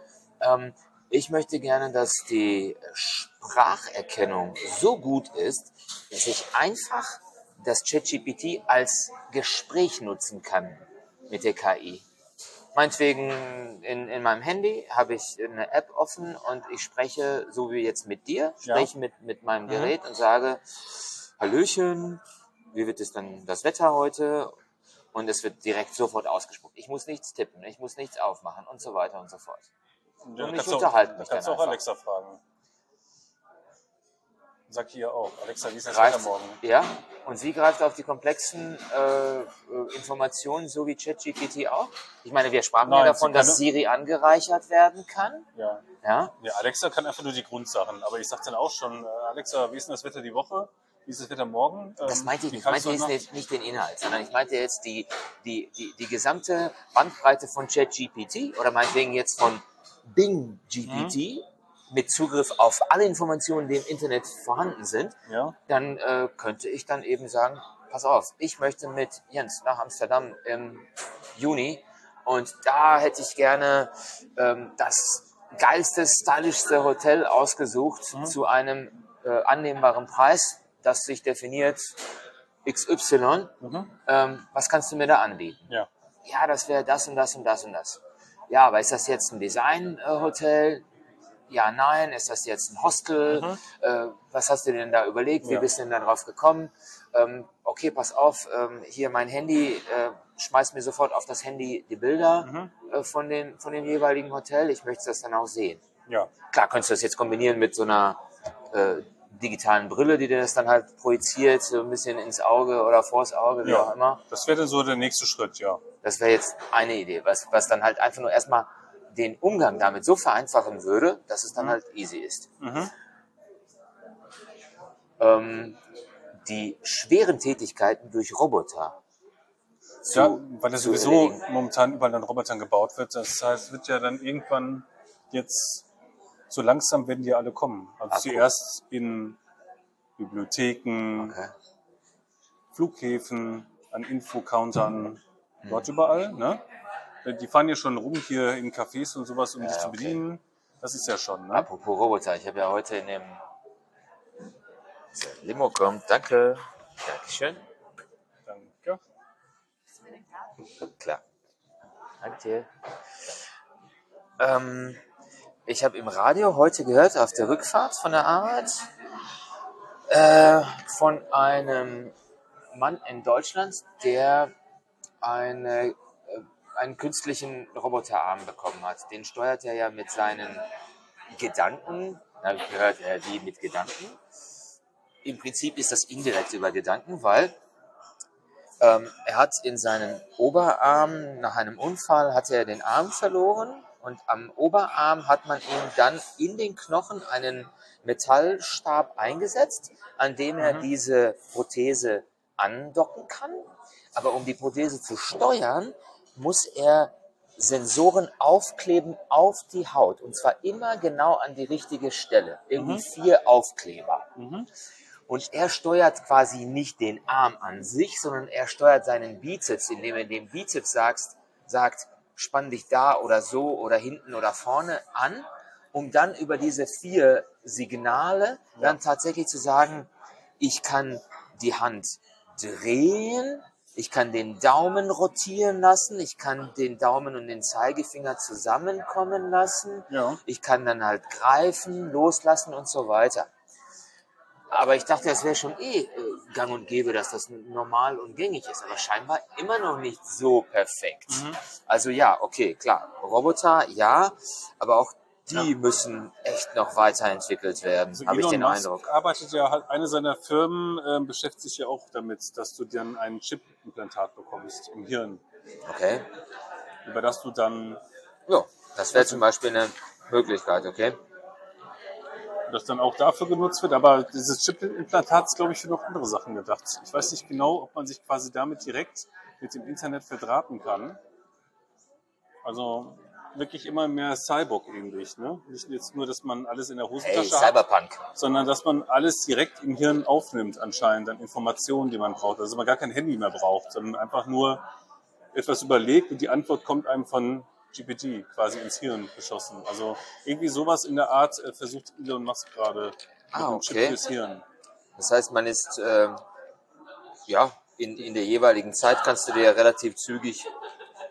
ähm, ich möchte gerne, dass die Spracherkennung so gut ist, dass ich einfach das ChatGPT als Gespräch nutzen kann mit der KI. Meinetwegen in, in meinem Handy habe ich eine App offen und ich spreche, so wie jetzt mit dir, Ja. spreche mit, mit meinem Mhm. Gerät und sage, Hallöchen, wie wird es dann das Wetter heute? Und es wird direkt sofort ausgespuckt. Ich muss nichts tippen, ich muss nichts aufmachen und so weiter und so fort. Ja, Und ich kannst du auch- mich kannst du auch einfach. Alexa fragen. Sag hier auch. Alexa, wie ist das Greift, Wetter morgen? ja, und sie greift auf die komplexen äh, Informationen, so wie ChatGPT auch. Ich meine, wir sprachen ja Nein, davon, sie kann dass nur- Siri angereichert werden kann. Ja. Ja, ja. Alexa kann einfach nur die Grundsachen. Aber ich sag dann auch schon, äh, Alexa, wie ist denn das Wetter die Woche? Wie ist das Wetter morgen? Das Ähm, meinte ich nicht. Ich meinte jetzt nicht, nicht den Inhalt, sondern ich meinte jetzt die, die, die, die gesamte Bandbreite von ChatGPT oder meinetwegen jetzt von Bing GPT mit Zugriff auf alle Informationen, die im Internet vorhanden sind. Ja. Dann äh, könnte ich dann eben sagen, pass auf, ich möchte mit Jens nach Amsterdam im Juni und da hätte ich gerne ähm, das geilste, stylischste Hotel ausgesucht zu einem äh, annehmbaren Preis, das sich definiert XY. Mhm. Ähm, was kannst du mir da anbieten? Ja. Ja, das wäre das und das und das und das. Ja, aber ist das jetzt ein Design-Hotel? Ja, nein. Ist das jetzt ein Hostel? Äh, was hast du denn da überlegt? Wie Ja. bist du denn da drauf gekommen? Ähm, okay, pass auf, ähm, hier mein Handy, äh, schmeiß mir sofort auf das Handy die Bilder äh, von, den, von dem jeweiligen Hotel. Ich möchte das dann auch sehen. Ja. Klar, könntest du das jetzt kombinieren mit so einer äh, digitalen Brille, die dir das dann halt projiziert, so ein bisschen ins Auge oder vors Auge, wie Ja. auch immer. Das wäre dann so der nächste Schritt, ja. Das wäre jetzt eine Idee, was, was dann halt einfach nur erstmal den Umgang damit so vereinfachen würde, dass es dann halt easy ist. Mhm. Ähm, die schweren Tätigkeiten durch Roboter. zu- Ja, weil das sowieso erledigen. momentan überall an Robotern gebaut wird. Das heißt, wird ja dann irgendwann jetzt so langsam werden die alle kommen. Also cool. zuerst in Bibliotheken, Okay. Flughäfen, an Infocountern, dort überall. Ne? Die fahren ja schon rum hier in Cafés und sowas, um Ja, sich zu okay. bedienen. Das ist ja schon. Ne? Apropos Roboter, ich habe ja heute in dem Limo kommt, danke. Dankeschön. Danke. Klar. Danke dir. Ähm, ich habe im Radio heute gehört, auf der Rückfahrt von der Arbeit, äh, von einem Mann in Deutschland, der eine, äh, einen künstlichen Roboterarm bekommen hat. Den steuert er ja mit seinen Gedanken. Da habe ich gehört, äh, wie mit Gedanken. Im Prinzip ist das indirekt über Gedanken, weil ähm, er hat in seinen Oberarm, nach einem Unfall, hat er den Arm verloren und am Oberarm hat man ihm dann in den Knochen einen Metallstab eingesetzt, an dem er diese Prothese andocken kann. Aber um die Prothese zu steuern, muss er Sensoren aufkleben auf die Haut und zwar immer genau an die richtige Stelle. Irgendwie vier Aufkleber. Und er steuert quasi nicht den Arm an sich, sondern er steuert seinen Bizeps, indem er dem Bizeps sagt, sagt, spann dich da oder so oder hinten oder vorne an, um dann über diese vier Signale dann tatsächlich zu sagen, ich kann die Hand drehen, Ich kann den Daumen rotieren lassen. Ich kann den Daumen und den Zeigefinger zusammenkommen lassen. Ja. Ich kann dann halt greifen, loslassen und so weiter. Aber ich dachte, das wäre schon eh äh, gang und gäbe, dass das normal und gängig ist. Aber scheinbar immer noch nicht so perfekt. Also ja, okay, klar. Roboter, ja. Aber auch die müssen echt noch weiterentwickelt werden, Also habe ich den Musk Eindruck. arbeitet ja halt, eine seiner Firmen ähm, beschäftigt sich ja auch damit, dass du dann ein Chip-Implantat bekommst im Hirn, Okay. über das du dann, Ja, das wäre zum Beispiel eine Möglichkeit, okay? Das dann auch dafür genutzt wird. Aber dieses Chip-Implantat ist, glaube ich, für noch andere Sachen gedacht. Ich weiß nicht genau, ob man sich quasi damit direkt mit dem Internet verdrahten kann. Also wirklich immer mehr Cyborg-ähnlich. Ne? Nicht jetzt nur, dass man alles in der Hey, Hosentasche hat, Cyberpunk. sondern dass man alles direkt im Hirn aufnimmt anscheinend an Informationen, die man braucht. Also man gar kein Handy mehr braucht, sondern einfach nur etwas überlegt und die Antwort kommt einem von GPT quasi ins Hirn geschossen. Also irgendwie sowas in der Art äh, versucht Elon Musk gerade mit Ah, Chip okay. fürs Hirn. Das heißt, man ist, ähm, ja, in, in der jeweiligen Zeit kannst du dir relativ zügig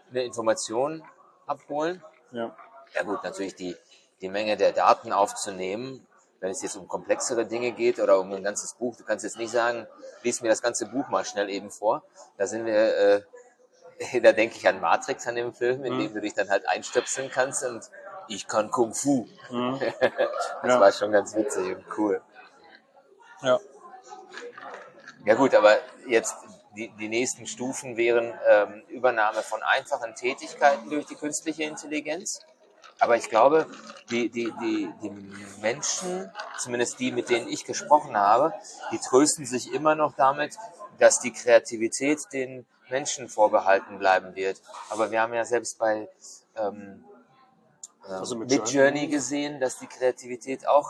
eine Information abholen. Ja. Ja gut, natürlich die, die Menge der Daten aufzunehmen, wenn es jetzt um komplexere Dinge geht oder um ein ganzes Buch. Du kannst jetzt nicht sagen, lies mir das ganze Buch mal schnell eben vor. Da sind wir, äh, da denke ich an Matrix an dem Film, in Mhm. dem du dich dann halt einstöpseln kannst und ich kann Kung Fu. Mhm. Das Ja. war schon ganz witzig und cool. ja. Ja gut, aber jetzt die, die nächsten Stufen wären ähm, Übernahme von einfachen Tätigkeiten durch die künstliche Intelligenz. Aber ich glaube, die, die, die, die Menschen, zumindest die, mit denen ich gesprochen habe, die trösten sich immer noch damit, dass die Kreativität den Menschen vorbehalten bleiben wird. Aber wir haben ja selbst bei ähm, äh, Also mit mit Journey. Journey gesehen, dass die Kreativität auch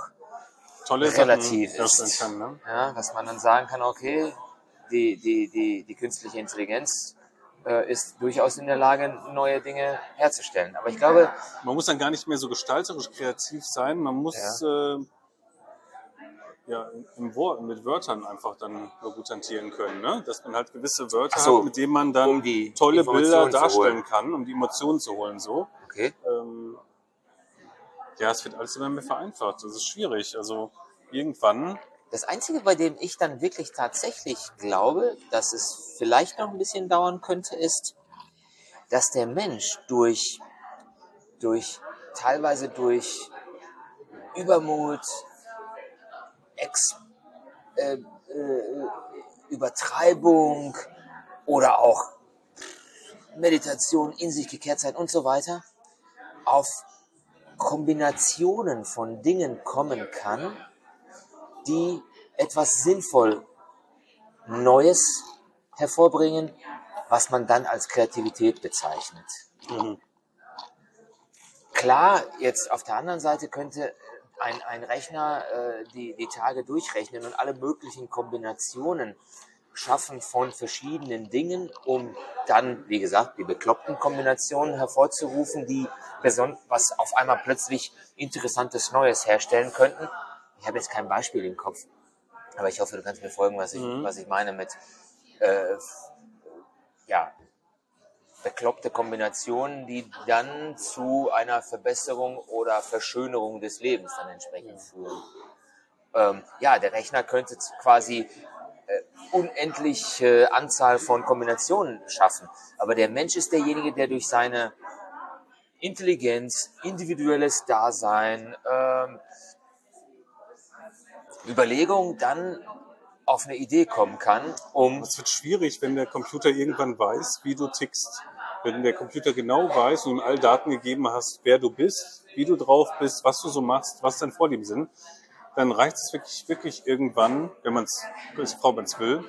Tolle relativ Sachen ist. kann. Ne? Ja, dass man dann sagen kann, okay, die, die, die, die künstliche Intelligenz äh, ist durchaus in der Lage, neue Dinge herzustellen. Aber ich glaube, Man muss dann gar nicht mehr so gestalterisch kreativ sein. Man muss äh, ja, im Wort, mit Wörtern einfach dann gut hantieren können. Ne? Dass man halt gewisse Wörter so, hat, mit denen man dann um tolle Bilder darstellen kann, um die Emotionen zu holen. So. okay, Ähm, ja, es wird alles immer mehr vereinfacht. Das ist schwierig. Also irgendwann, das Einzige, bei dem ich dann wirklich tatsächlich glaube, dass es vielleicht noch ein bisschen dauern könnte, ist, dass der Mensch durch, durch teilweise durch Übermut, Ex, äh, äh, Übertreibung oder auch Meditation, in sich gekehrt sein und so weiter, auf Kombinationen von Dingen kommen kann, die etwas sinnvoll Neues hervorbringen, was man dann als Kreativität bezeichnet. mhm. Klar, jetzt auf der anderen Seite könnte ein, ein Rechner äh, die, die Tage durchrechnen und alle möglichen Kombinationen schaffen von verschiedenen Dingen, um dann, wie gesagt, die bekloppten Kombinationen hervorzurufen, die was auf einmal plötzlich interessantes Neues herstellen könnten. Ich habe jetzt kein Beispiel im Kopf, aber ich hoffe, du kannst mir folgen, was ich, was ich meine mit äh, ja, bekloppte Kombinationen, die dann zu einer Verbesserung oder Verschönerung des Lebens dann entsprechend führen. Ähm, ja, der Rechner könnte quasi äh, unendliche Anzahl von Kombinationen schaffen, aber der Mensch ist derjenige, der durch seine Intelligenz, individuelles Dasein, ähm, Überlegung dann auf eine Idee kommen kann, um es wird schwierig, wenn der Computer irgendwann weiß, wie du tickst. Wenn der Computer genau weiß und ihm all Daten gegeben hast, wer du bist, wie du drauf bist, was du so machst, was deine Vorlieben sind, dann reicht es wirklich, wirklich irgendwann, wenn man es, Frau man es will,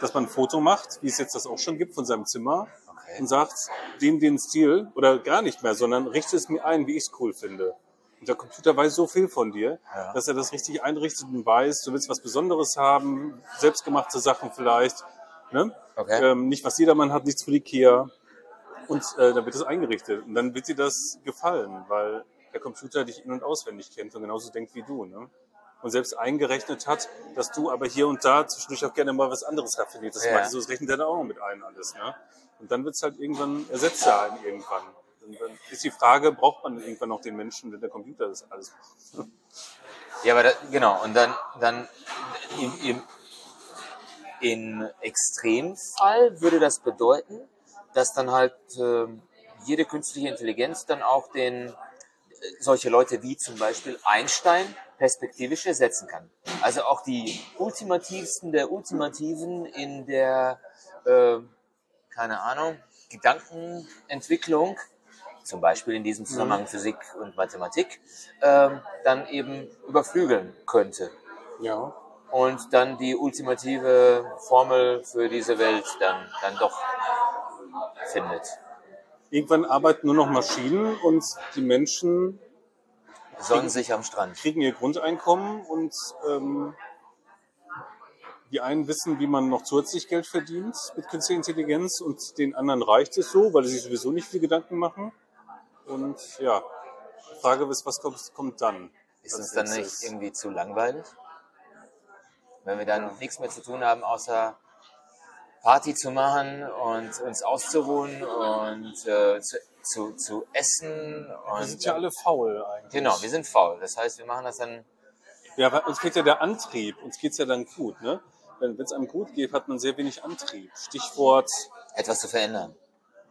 dass man ein Foto macht, wie es jetzt das auch schon gibt von seinem Zimmer Okay. und sagt, den, den Stil oder gar nicht mehr, sondern richte es mir ein, wie ich es cool finde. Und der Computer weiß so viel von dir, Ja. dass er das richtig einrichtet und weiß, du willst was Besonderes haben, selbstgemachte Sachen vielleicht, ne? Okay. ähm, nicht was jedermann hat, nichts für Ikea. Und äh, dann wird es eingerichtet. Und dann wird dir das gefallen, weil der Computer dich in- und auswendig kennt und genauso denkt wie du. Ne? und selbst eingerechnet hat, dass du aber hier und da zwischendurch auch gerne mal was anderes raffinierst. Das, Ja. so, das rechnet er dann auch noch mit ein alles. Ne? Und dann wird's halt irgendwann, ersetzt er einen irgendwann. Und dann ist die Frage, braucht man irgendwann noch den Menschen, wenn der Computer das alles macht? Ja, aber da, genau, und dann, dann im, im, im Extremfall würde das bedeuten, dass dann halt ähm, jede künstliche Intelligenz dann auch den äh, solche Leute wie zum Beispiel Einstein perspektivisch ersetzen kann. Also auch die ultimativsten der Ultimativen in der, äh, keine Ahnung, Gedankenentwicklung, zum Beispiel in diesem Zusammenhang Physik und Mathematik, ähm, dann eben überflügeln könnte Ja. und dann die ultimative Formel für diese Welt dann, dann doch findet. Irgendwann arbeiten nur noch Maschinen und die Menschen Sonnen sich am Strand. kriegen ihr Grundeinkommen und ähm, die einen wissen, wie man noch zusätzlich Geld verdient mit künstlicher Intelligenz und den anderen reicht es so, weil sie sich sowieso nicht viel Gedanken machen. Und ja, die Frage ist, was kommt, kommt dann? Ist uns dann nicht irgendwie zu langweilig? Wenn wir dann nichts mehr zu tun haben, außer Party zu machen und uns auszuruhen und äh, zu, zu, zu essen. Wir Und, sind ja alle faul eigentlich. genau, wir sind faul. Das heißt, wir machen das dann Ja, weil uns fehlt ja der Antrieb. Uns geht's ja dann gut. Ne? Wenn es einem gut geht, hat man sehr wenig Antrieb. Stichwort etwas zu verändern.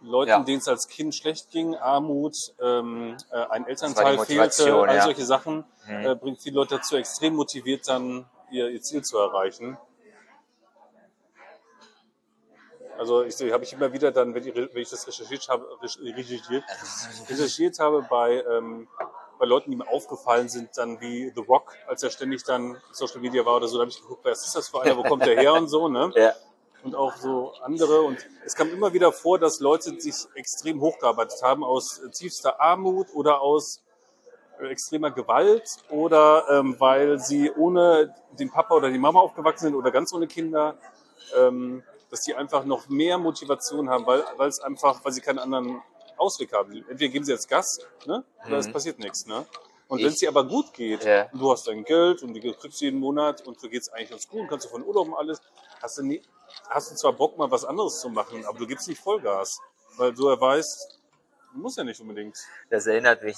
Leuten, Ja. denen es als Kind schlecht ging, Armut, ähm, äh, ein die Elternteil fehlte, all ja. solche Sachen, Mhm. äh, bringt viele Leute dazu, extrem motiviert dann ihr, ihr Ziel zu erreichen. Also ich, habe ich immer wieder dann, wenn ich, wenn ich das recherchiert habe, recherchiert, recherchiert habe bei, ähm, bei Leuten, die mir aufgefallen sind, dann wie The Rock, als er ständig dann Social Media war oder so, da habe ich geguckt, was ist das für einer, wo kommt der her und so, ne? Ja. und auch so andere. Und es kam immer wieder vor, dass Leute sich extrem hochgearbeitet haben aus äh, tiefster Armut oder aus äh, extremer Gewalt oder ähm, weil sie ohne den Papa oder die Mama aufgewachsen sind oder ganz ohne Kinder, ähm, dass die einfach noch mehr Motivation haben, weil, weil es einfach, weil sie keinen anderen Ausweg haben. Entweder geben sie jetzt Gas, ne? oder es Mhm. passiert nichts. Ne? Und wenn es dir aber gut geht, Ja. und du hast dein Geld und du kriegst jeden Monat und du geht's eigentlich ganz gut und kannst du von Urlaub und alles, hast du, nie, hast du zwar Bock, mal was anderes zu machen, aber du gibst nicht Vollgas, weil du ja weißt, du musst ja nicht unbedingt. Das erinnert mich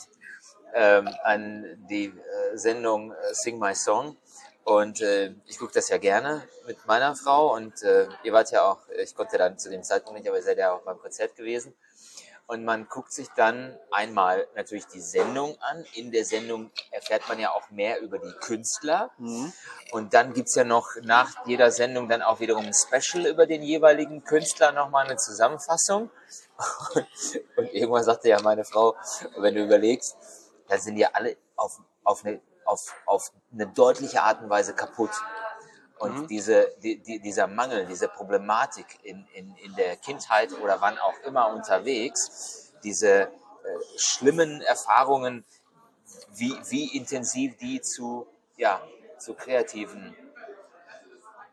ähm, an die äh, Sendung äh, Sing My Song. Und äh, ich gucke das ja gerne mit meiner Frau. Und äh, ihr wart ja auch, ich konnte dann zu dem Zeitpunkt nicht, aber ihr seid ja auch beim Konzert gewesen. Und man guckt sich dann einmal natürlich die Sendung an. In der Sendung erfährt man ja auch mehr über die Künstler. Und dann gibt's ja noch nach jeder Sendung dann auch wiederum ein Special über den jeweiligen Künstler, nochmal eine Zusammenfassung. Und irgendwann sagte ja meine Frau, wenn du überlegst, da sind ja alle auf, auf, eine, auf, auf eine deutliche Art und Weise kaputt. Und diese, die, die, dieser Mangel, diese Problematik in, in, in der Kindheit oder wann auch immer unterwegs, diese äh, schlimmen Erfahrungen, wie, wie intensiv die zu, ja, zu kreativen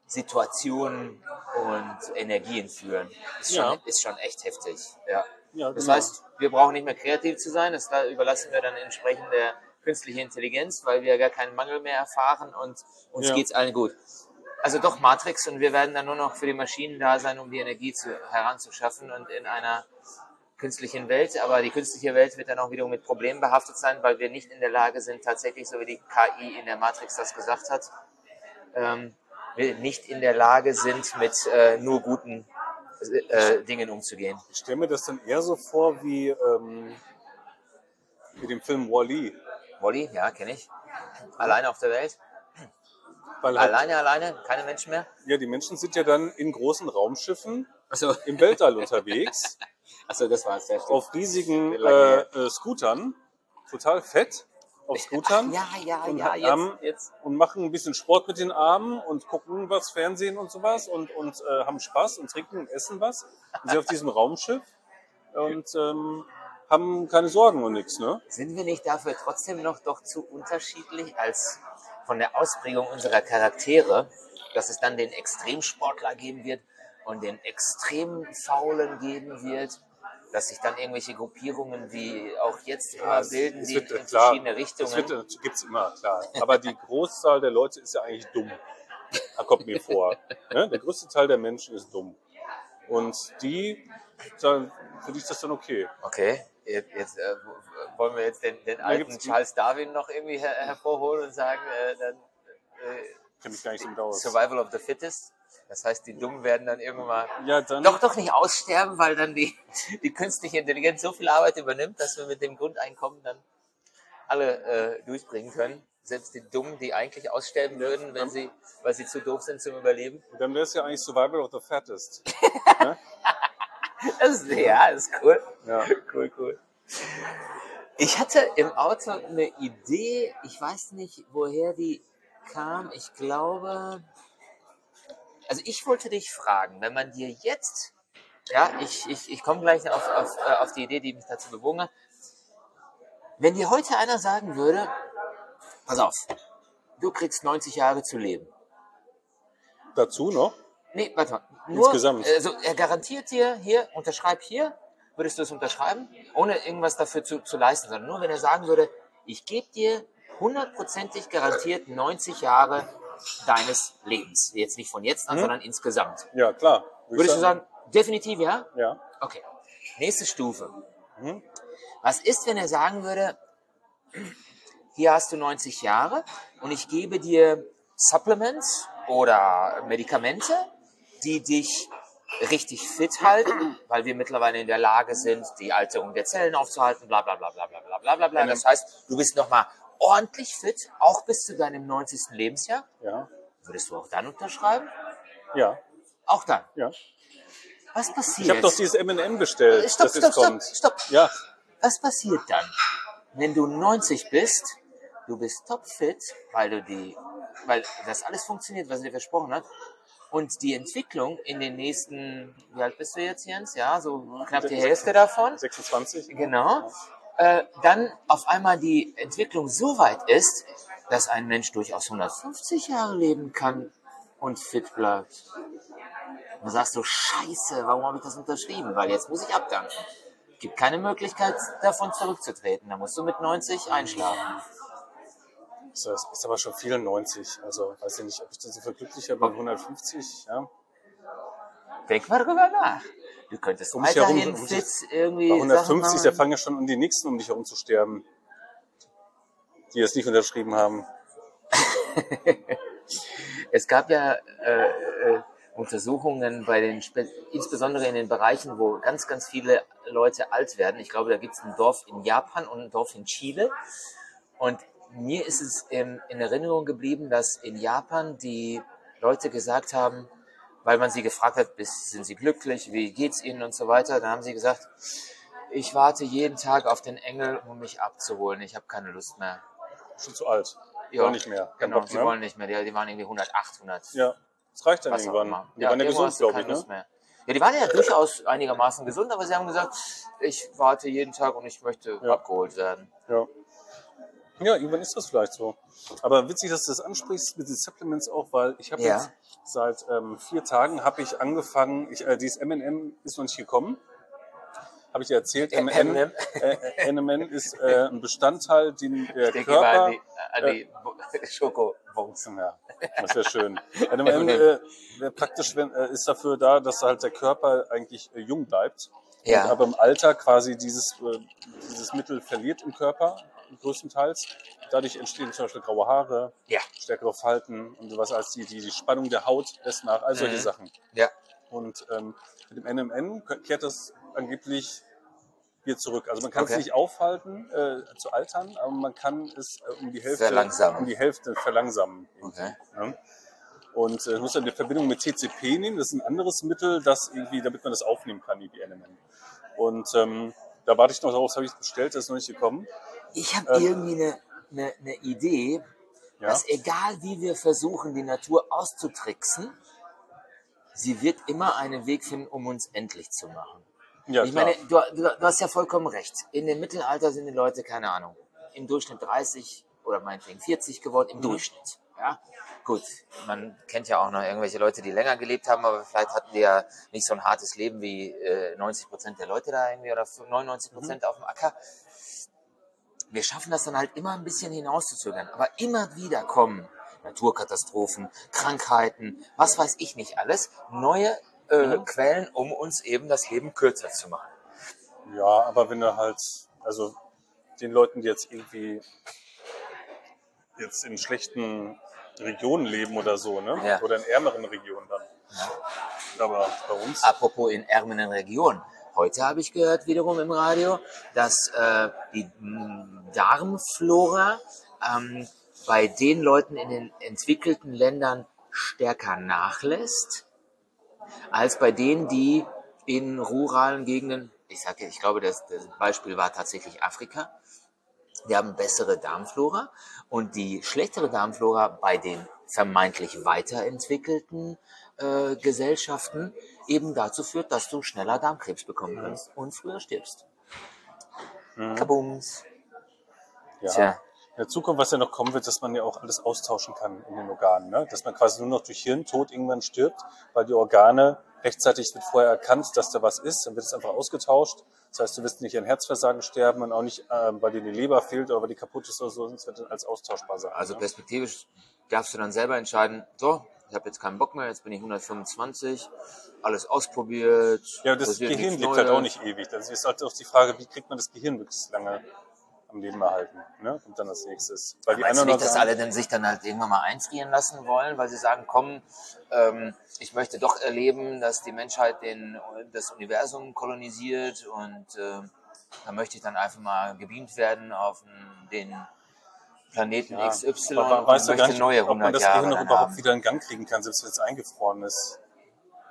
Situationen und Energien führen, ist schon, Ja. ist schon echt heftig. Ja. Ja, Das genau. heißt, wir brauchen nicht mehr kreativ zu sein, das da überlassen wir dann entsprechend der künstlichen Intelligenz, weil wir gar keinen Mangel mehr erfahren und uns Ja. geht's allen gut. Also doch Matrix und wir werden dann nur noch für die Maschinen da sein, um die Energie zu, heranzuschaffen und in einer künstlichen Welt, aber die künstliche Welt wird dann auch wiederum mit Problemen behaftet sein, weil wir nicht in der Lage sind, tatsächlich, so wie die KI in der Matrix das gesagt hat, ähm, wir nicht in der Lage sind, mit äh, nur guten äh, Dingen umzugehen. Ich stelle mir das dann eher so vor wie, ähm, wie dem Film Wall-E. Molly, ja, kenne ich. Alleine auf der Welt. Weil halt, Alleine, alleine, keine Menschen mehr. ja, die Menschen sind ja dann in großen Raumschiffen Achso, im Weltall unterwegs, Achso das war's. Ja, stimmt. auf riesigen äh, äh, Scootern, total fett, auf Scootern. ja, ja, und ja, haben- jetzt, jetzt. und machen ein bisschen Sport mit den Armen und gucken was, Fernsehen und sowas und, und äh, haben Spaß und trinken und essen was. Und sind auf diesem Raumschiff und ähm, haben keine Sorgen und nichts, ne? Sind wir nicht dafür trotzdem noch doch zu unterschiedlich als von der Ausprägung unserer Charaktere, dass es dann den Extremsportler geben wird und den extrem Faulen geben wird, dass sich dann irgendwelche Gruppierungen wie auch jetzt Ja, immer es- bilden, es die wird, in klar, verschiedene Das Richtungen. wird, äh, gibt's immer, klar. Aber die Großzahl der Leute ist ja eigentlich dumm. Da kommt mir vor. Ne? Der größte Teil der Menschen ist dumm. Und die, dann, für die ist das dann okay. Okay, jetzt, jetzt äh, wollen wir jetzt den, den alten Charles Darwin noch irgendwie her hervorholen und sagen, äh, dann äh, mich gar nicht so mit aus. Survival of the Fittest. Das heißt, die Dummen werden dann irgendwann mal Ja, dann. doch doch nicht aussterben, weil dann die, die künstliche Intelligenz so viel Arbeit übernimmt, dass wir mit dem Grundeinkommen dann alle äh, durchbringen können. Selbst die Dummen, die eigentlich aussterben würden, wenn sie, weil sie zu doof sind zum Überleben. Dann wäre es ja eigentlich Survival of the Fattest. Das ist, ja, das ist cool. Ja. Cool, cool. Ich hatte im Auto eine Idee, ich weiß nicht, woher die kam. Ich glaube, also ich wollte dich fragen, wenn man dir jetzt, ja, ich, ich, ich komme gleich auf, auf, äh, auf die Idee, die mich dazu bewogen hat. Wenn dir heute einer sagen würde, pass auf, du kriegst 90 Jahre zu leben. Dazu noch? Nee, warte mal. Nur, Insgesamt. Also er garantiert dir, hier, unterschreib hier, würdest du es unterschreiben, ohne irgendwas dafür zu, zu leisten, sondern nur, wenn er sagen würde, ich gebe dir hundertprozentig garantiert 90 Jahre deines Lebens. Jetzt nicht von jetzt an, Mhm. sondern insgesamt. Ja, klar. Würde Würdest du sagen, definitiv ja? Ja. Okay. Nächste Stufe. Mhm. Was ist, wenn er sagen würde, hier hast du 90 Jahre und ich gebe dir Supplements oder Medikamente, die dich richtig fit halten, weil wir mittlerweile in der Lage sind, die Alterung der Zellen aufzuhalten, bla bla bla bla bla bla bla bla bla. Das heißt, du bist nochmal ordentlich fit, auch bis zu deinem 90. Lebensjahr. Ja. Würdest du auch dann unterschreiben? Ja. Auch dann. Ja. Was passiert? Ich habe doch dieses M&M bestellt, Stopp, das stopp, stopp, kommt. stopp. Ja. Was passiert dann, wenn du 90 bist, du bist topfit, weil du die, weil das alles funktioniert, was er dir versprochen hat, und die Entwicklung in den nächsten, wie alt bist du jetzt, Jens? Ja, so knapp die Hälfte davon. 26. Genau. Äh, dann auf einmal die Entwicklung so weit ist, dass ein Mensch durchaus 150 Jahre leben kann und fit bleibt. Dann sagst du, scheiße, warum habe ich das unterschrieben? Weil jetzt muss ich abdanken. Gibt keine Möglichkeit, davon zurückzutreten. Da musst du mit 90 einschlafen. Das ist aber schon 94. Also weiß ich nicht, ob ich da so viel glücklicher bin. 150, ja. Denk mal drüber nach. Du könntest Um mich herum weiterhin sind- fit irgendwie Bei 150, Sachen da fangen ja schon an, die Nächsten um dich herum zu sterben. Die es nicht unterschrieben haben. Es gab ja äh, äh, Untersuchungen bei den, insbesondere in den Bereichen, wo ganz, ganz viele Leute alt werden. Ich glaube, da gibt es ein Dorf in Japan und ein Dorf in Chile. Und mir ist es ähm, in Erinnerung geblieben, dass in Japan die Leute gesagt haben, weil man sie gefragt hat, sind sie glücklich, wie geht's ihnen und so weiter, dann haben sie gesagt, ich warte jeden Tag auf den Engel, um mich abzuholen. Ich habe keine Lust mehr. Schon zu alt. Ja, Wollen nicht mehr. Kein Genau, Bock sie mehr. wollen nicht mehr. Die, die waren irgendwie 108, 100. Ja. Das reicht dann irgendwann. Die waren ja gesund, glaube ich, ne? Mehr. Ja, die waren ja durchaus einigermaßen gesund, aber sie haben gesagt, ich warte jeden Tag und ich möchte Ja. abgeholt werden. Ja. Ja, irgendwann ist das vielleicht so. Aber witzig, dass du das ansprichst mit den Supplements auch, weil ich habe Ja. jetzt seit ähm, vier Tagen habe ich angefangen, ich, äh, dieses M&M ist noch nicht gekommen. Habe ich dir erzählt, M&M, M&M. äh, äh, M&M ist äh, ein Bestandteil, den der Ich Körper... an die, an die Schokobons. Ja, das wäre schön. M&M äh, wär praktisch wenn, äh, ist dafür da, dass halt der Körper eigentlich äh, jung bleibt. Ja. Aber im Alter quasi dieses, äh, dieses Mittel verliert im Körper, größtenteils. Dadurch entstehen zum Beispiel graue Haare, Ja. stärkere Falten und sowas als die, die, die Spannung der Haut lässt nach, all solche Mhm. Sachen. Ja. Und ähm, mit dem NMN kehrt das angeblich wieder zurück. Also man kann Okay. es nicht aufhalten äh, zu altern, aber man kann es äh, um die Hälfte Verlangsamen. um die Hälfte verlangsamen. Okay. Ja. Und äh, muss dann eine Verbindung mit TCP nehmen. Das ist ein anderes Mittel, das irgendwie, damit man das aufnehmen kann, die NMN. Und ähm, da warte ich noch drauf, das habe ich bestellt, das ist noch nicht gekommen. Ich habe Ähm. irgendwie eine, eine, eine Idee, Ja. dass egal wie wir versuchen, die Natur auszutricksen, sie wird immer einen Weg finden, um uns endlich zu machen. ja, ich klar. meine, du, du, du hast ja vollkommen recht. In dem Mittelalter sind die Leute, keine Ahnung, im Durchschnitt 30 oder meinetwegen 40 geworden im Durchschnitt. Ja, gut. Man kennt ja auch noch irgendwelche Leute, die länger gelebt haben, aber vielleicht hatten die ja nicht so ein hartes Leben wie äh, 90 Prozent der Leute da irgendwie oder 99 Prozent auf dem Acker. Wir schaffen das dann halt immer ein bisschen hinauszuzögern, aber immer wieder kommen Naturkatastrophen, Krankheiten, was weiß ich nicht alles, neue äh, Quellen, um uns eben das Leben kürzer zu machen. Ja, aber wenn du halt, also den Leuten, die jetzt irgendwie jetzt in schlechten Regionen leben oder so, ne? Ja. Oder in ärmeren Regionen dann. Aber bei uns, Apropos in ärmeren Regionen. Heute habe ich gehört wiederum im Radio, dass äh, die mm, Darmflora ähm, bei den Leuten in den entwickelten Ländern stärker nachlässt, als bei denen, die in ruralen Gegenden, ich sage, ich glaube, das, das Beispiel war tatsächlich Afrika, die haben bessere Darmflora und die schlechtere Darmflora bei den vermeintlich weiterentwickelten äh, Gesellschaften eben dazu führt, dass du schneller Darmkrebs bekommen kannst und früher stirbst. Kabums. ja. Tja, In der Zukunft, was ja noch kommen wird, dass man ja auch alles austauschen kann in den Organen. Ne? Dass man quasi nur noch durch Hirntod irgendwann stirbt, weil die Organe rechtzeitig wird vorher erkannt, dass da was ist, dann wird es einfach ausgetauscht. Das heißt, du wirst nicht an Herzversagen sterben und auch nicht, ähm, weil dir die Leber fehlt oder weil die kaputt ist oder so, sonst wird dann als austauschbar sein. also ne? perspektivisch darfst du dann selber entscheiden, so, ich habe jetzt keinen Bock mehr, jetzt bin ich 125, alles ausprobiert. Ja, das passiert Gehirn lebt halt auch nicht ewig. Das ist halt auch die Frage, wie kriegt man das Gehirn möglichst lange am Leben erhalten? Ne? Und dann als nächstes. Weil die anderen nicht, dass alle dann sich dann halt irgendwann mal einfrieren lassen wollen, weil sie sagen, komm, ähm, ich möchte doch erleben, dass die Menschheit den, das Universum kolonisiert und äh, da möchte ich dann einfach mal gebeamt werden auf den Planeten Ja, XY aber und weißt du möchte gar nicht, neue ob man 100 das Jahre Gehirn noch überhaupt haben. wieder in Gang kriegen kann, selbst wenn es eingefroren ist.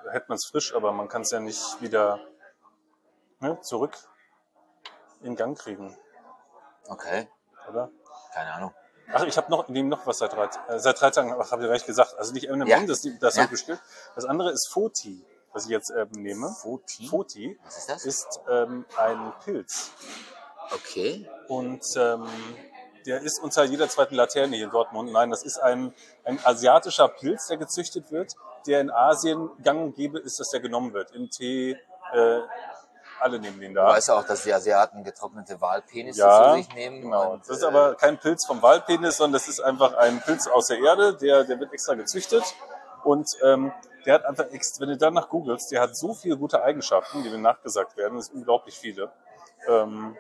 Da hätte man es frisch, aber man kann es ja nicht wieder ne, zurück in Gang kriegen, Okay, oder? keine Ahnung. Ach, ich habe noch, nehme noch was seit drei, äh, seit drei Tagen, habe ich recht gesagt. Also nicht M&M, Ja. das, das Ja. habe ich bestellt. Das andere ist Foti, was ich jetzt ähm, nehme. Foti? Foti Was ist das? ist ähm, ein Pilz. Okay. Und ähm, der ist unter jeder zweiten Laterne hier in Dortmund. Nein, das ist ein, ein asiatischer Pilz, der gezüchtet wird, der in Asien gang und gäbe ist, dass der genommen wird. Im Tee, äh, alle nehmen den Du da. weißt ja auch, dass die Asiaten getrocknete Walpenisse Ja, zu sich nehmen. genau. Und, Das ist äh, aber kein Pilz vom Walpenis, sondern das ist einfach ein Pilz aus der Erde, der, der wird extra gezüchtet. Und ähm, der hat einfach, wenn du danach googelst, der hat so viele gute Eigenschaften, die mir nachgesagt werden, das sind unglaublich viele. Ähm,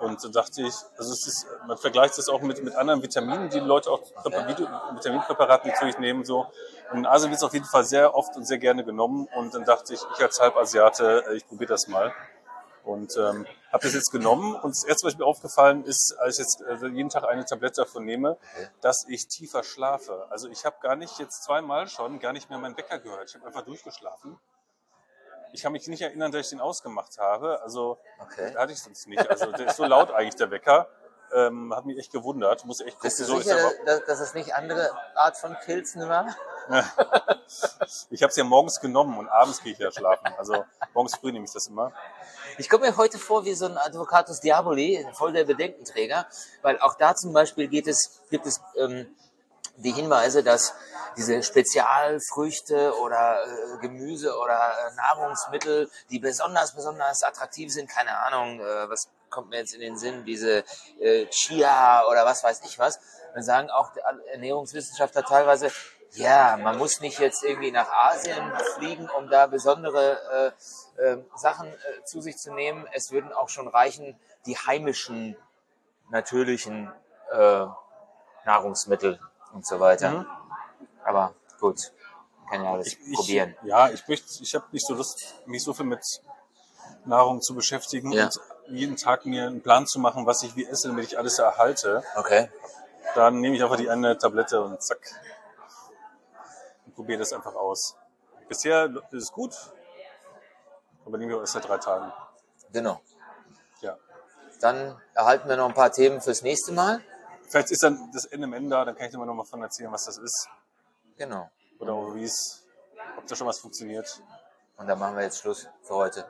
und da dachte ich, also es ist, man vergleicht es auch mit, mit anderen Vitaminen, die Leute auch Vitaminpräparaten natürlich nehmen. So. Und in Asien wird es auf jeden Fall sehr oft und sehr gerne genommen. Und dann dachte ich, ich als Halbasiate, äh, ich probiere das mal. Und ähm, habe das jetzt genommen. Und das erste, was mir aufgefallen ist, als ich jetzt äh, jeden Tag eine Tablette davon nehme, dass ich tiefer schlafe. Also ich habe gar nicht jetzt zweimal schon gar nicht mehr meinen Wecker gehört. Ich habe einfach durchgeschlafen. Ich kann mich nicht erinnern, dass ich den ausgemacht habe. Also Okay. hatte ich sonst nicht. Also der ist so laut eigentlich, der Wecker. Ähm, hat mich echt gewundert. Muss echt gucken, Bist du so ist sicher, er dass, dass es nicht andere Art von Pilzen war? Ich habe es ja morgens genommen und abends gehe ich ja schlafen. Also morgens früh nehme ich das immer. Ich komme mir heute vor wie so ein Advocatus Diaboli, voll der Bedenkenträger, weil auch da zum Beispiel geht es, gibt es ähm, die Hinweise, dass diese Spezialfrüchte oder äh, Gemüse oder äh, Nahrungsmittel, die besonders, besonders attraktiv sind, keine Ahnung, äh, was kommt mir jetzt in den Sinn, diese äh, Chia oder was weiß ich was, dann sagen auch Ernährungswissenschaftler teilweise, ja, man muss nicht jetzt irgendwie nach Asien fliegen, um da besondere äh, äh, Sachen zu sich zu nehmen. Es würden auch schon reichen, die heimischen, natürlichen Nahrungsmittel und so weiter. Mhm. Aber gut, kann ja alles Ich, probieren. Ja, ich möchte, ich habe nicht so Lust, mich so viel mit Nahrung zu beschäftigen Ja. und jeden Tag mir einen Plan zu machen, was ich wie esse, damit ich alles erhalte. Okay. Dann nehme ich einfach die eine Tablette und zack. Und probiere das einfach aus. Bisher ist es gut, aber nehmen wir erst seit drei Tagen. Genau. Ja. Dann erhalten wir noch ein paar Themen fürs nächste Mal. Vielleicht ist dann das NMN da, dann kann ich dir mal noch mal von erzählen, was das ist. Genau. Oder wie es, ob da schon was funktioniert. Und dann machen wir jetzt Schluss für heute.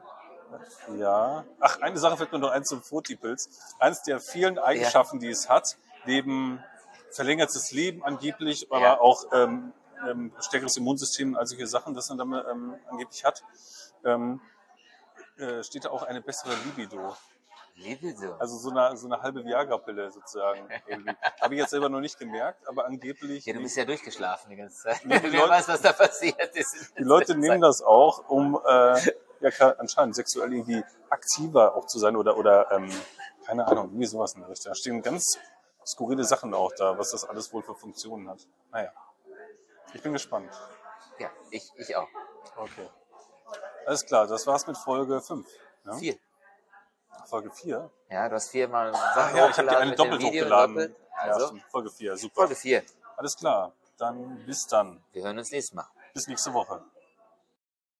Ja. Ach, eine Sache fällt mir noch ein zum Fotipilz. Eins der vielen Eigenschaften, die es hat, Leben, verlängertes Leben angeblich, aber Ja. auch ähm, ähm, stärkeres Immunsystem, all solche Sachen, das man damit ähm, angeblich hat, ähm, äh, steht da auch eine bessere Libido. Libido. Also so eine, so eine halbe Viagra-Pille sozusagen. Habe ich jetzt selber noch nicht gemerkt, aber angeblich. Ja, du bist ja durchgeschlafen die ganze Zeit. Die Wer Leute- weiß, was da passiert ist. Die Leute nehmen das auch, um äh, ja, ka- anscheinend sexuell irgendwie aktiver auch zu sein oder, oder ähm, keine Ahnung, irgendwie sowas in der Richtung. Da stehen ganz skurrile Sachen auch da, was das alles wohl für Funktionen hat. Naja, ich bin gespannt. Ja, ich, ich auch. Okay. Alles klar, das war's mit Folge 5. Ja? Vier. Folge 4? Ja, du hast viermal Ach Sachen ja, ich habe eine doppelt hochgeladen. doppelt. ja, Also, stimmt. Folge 4, super. Folge vier. Alles klar, dann bis dann. Wir hören uns nächstes Mal. Bis nächste Woche.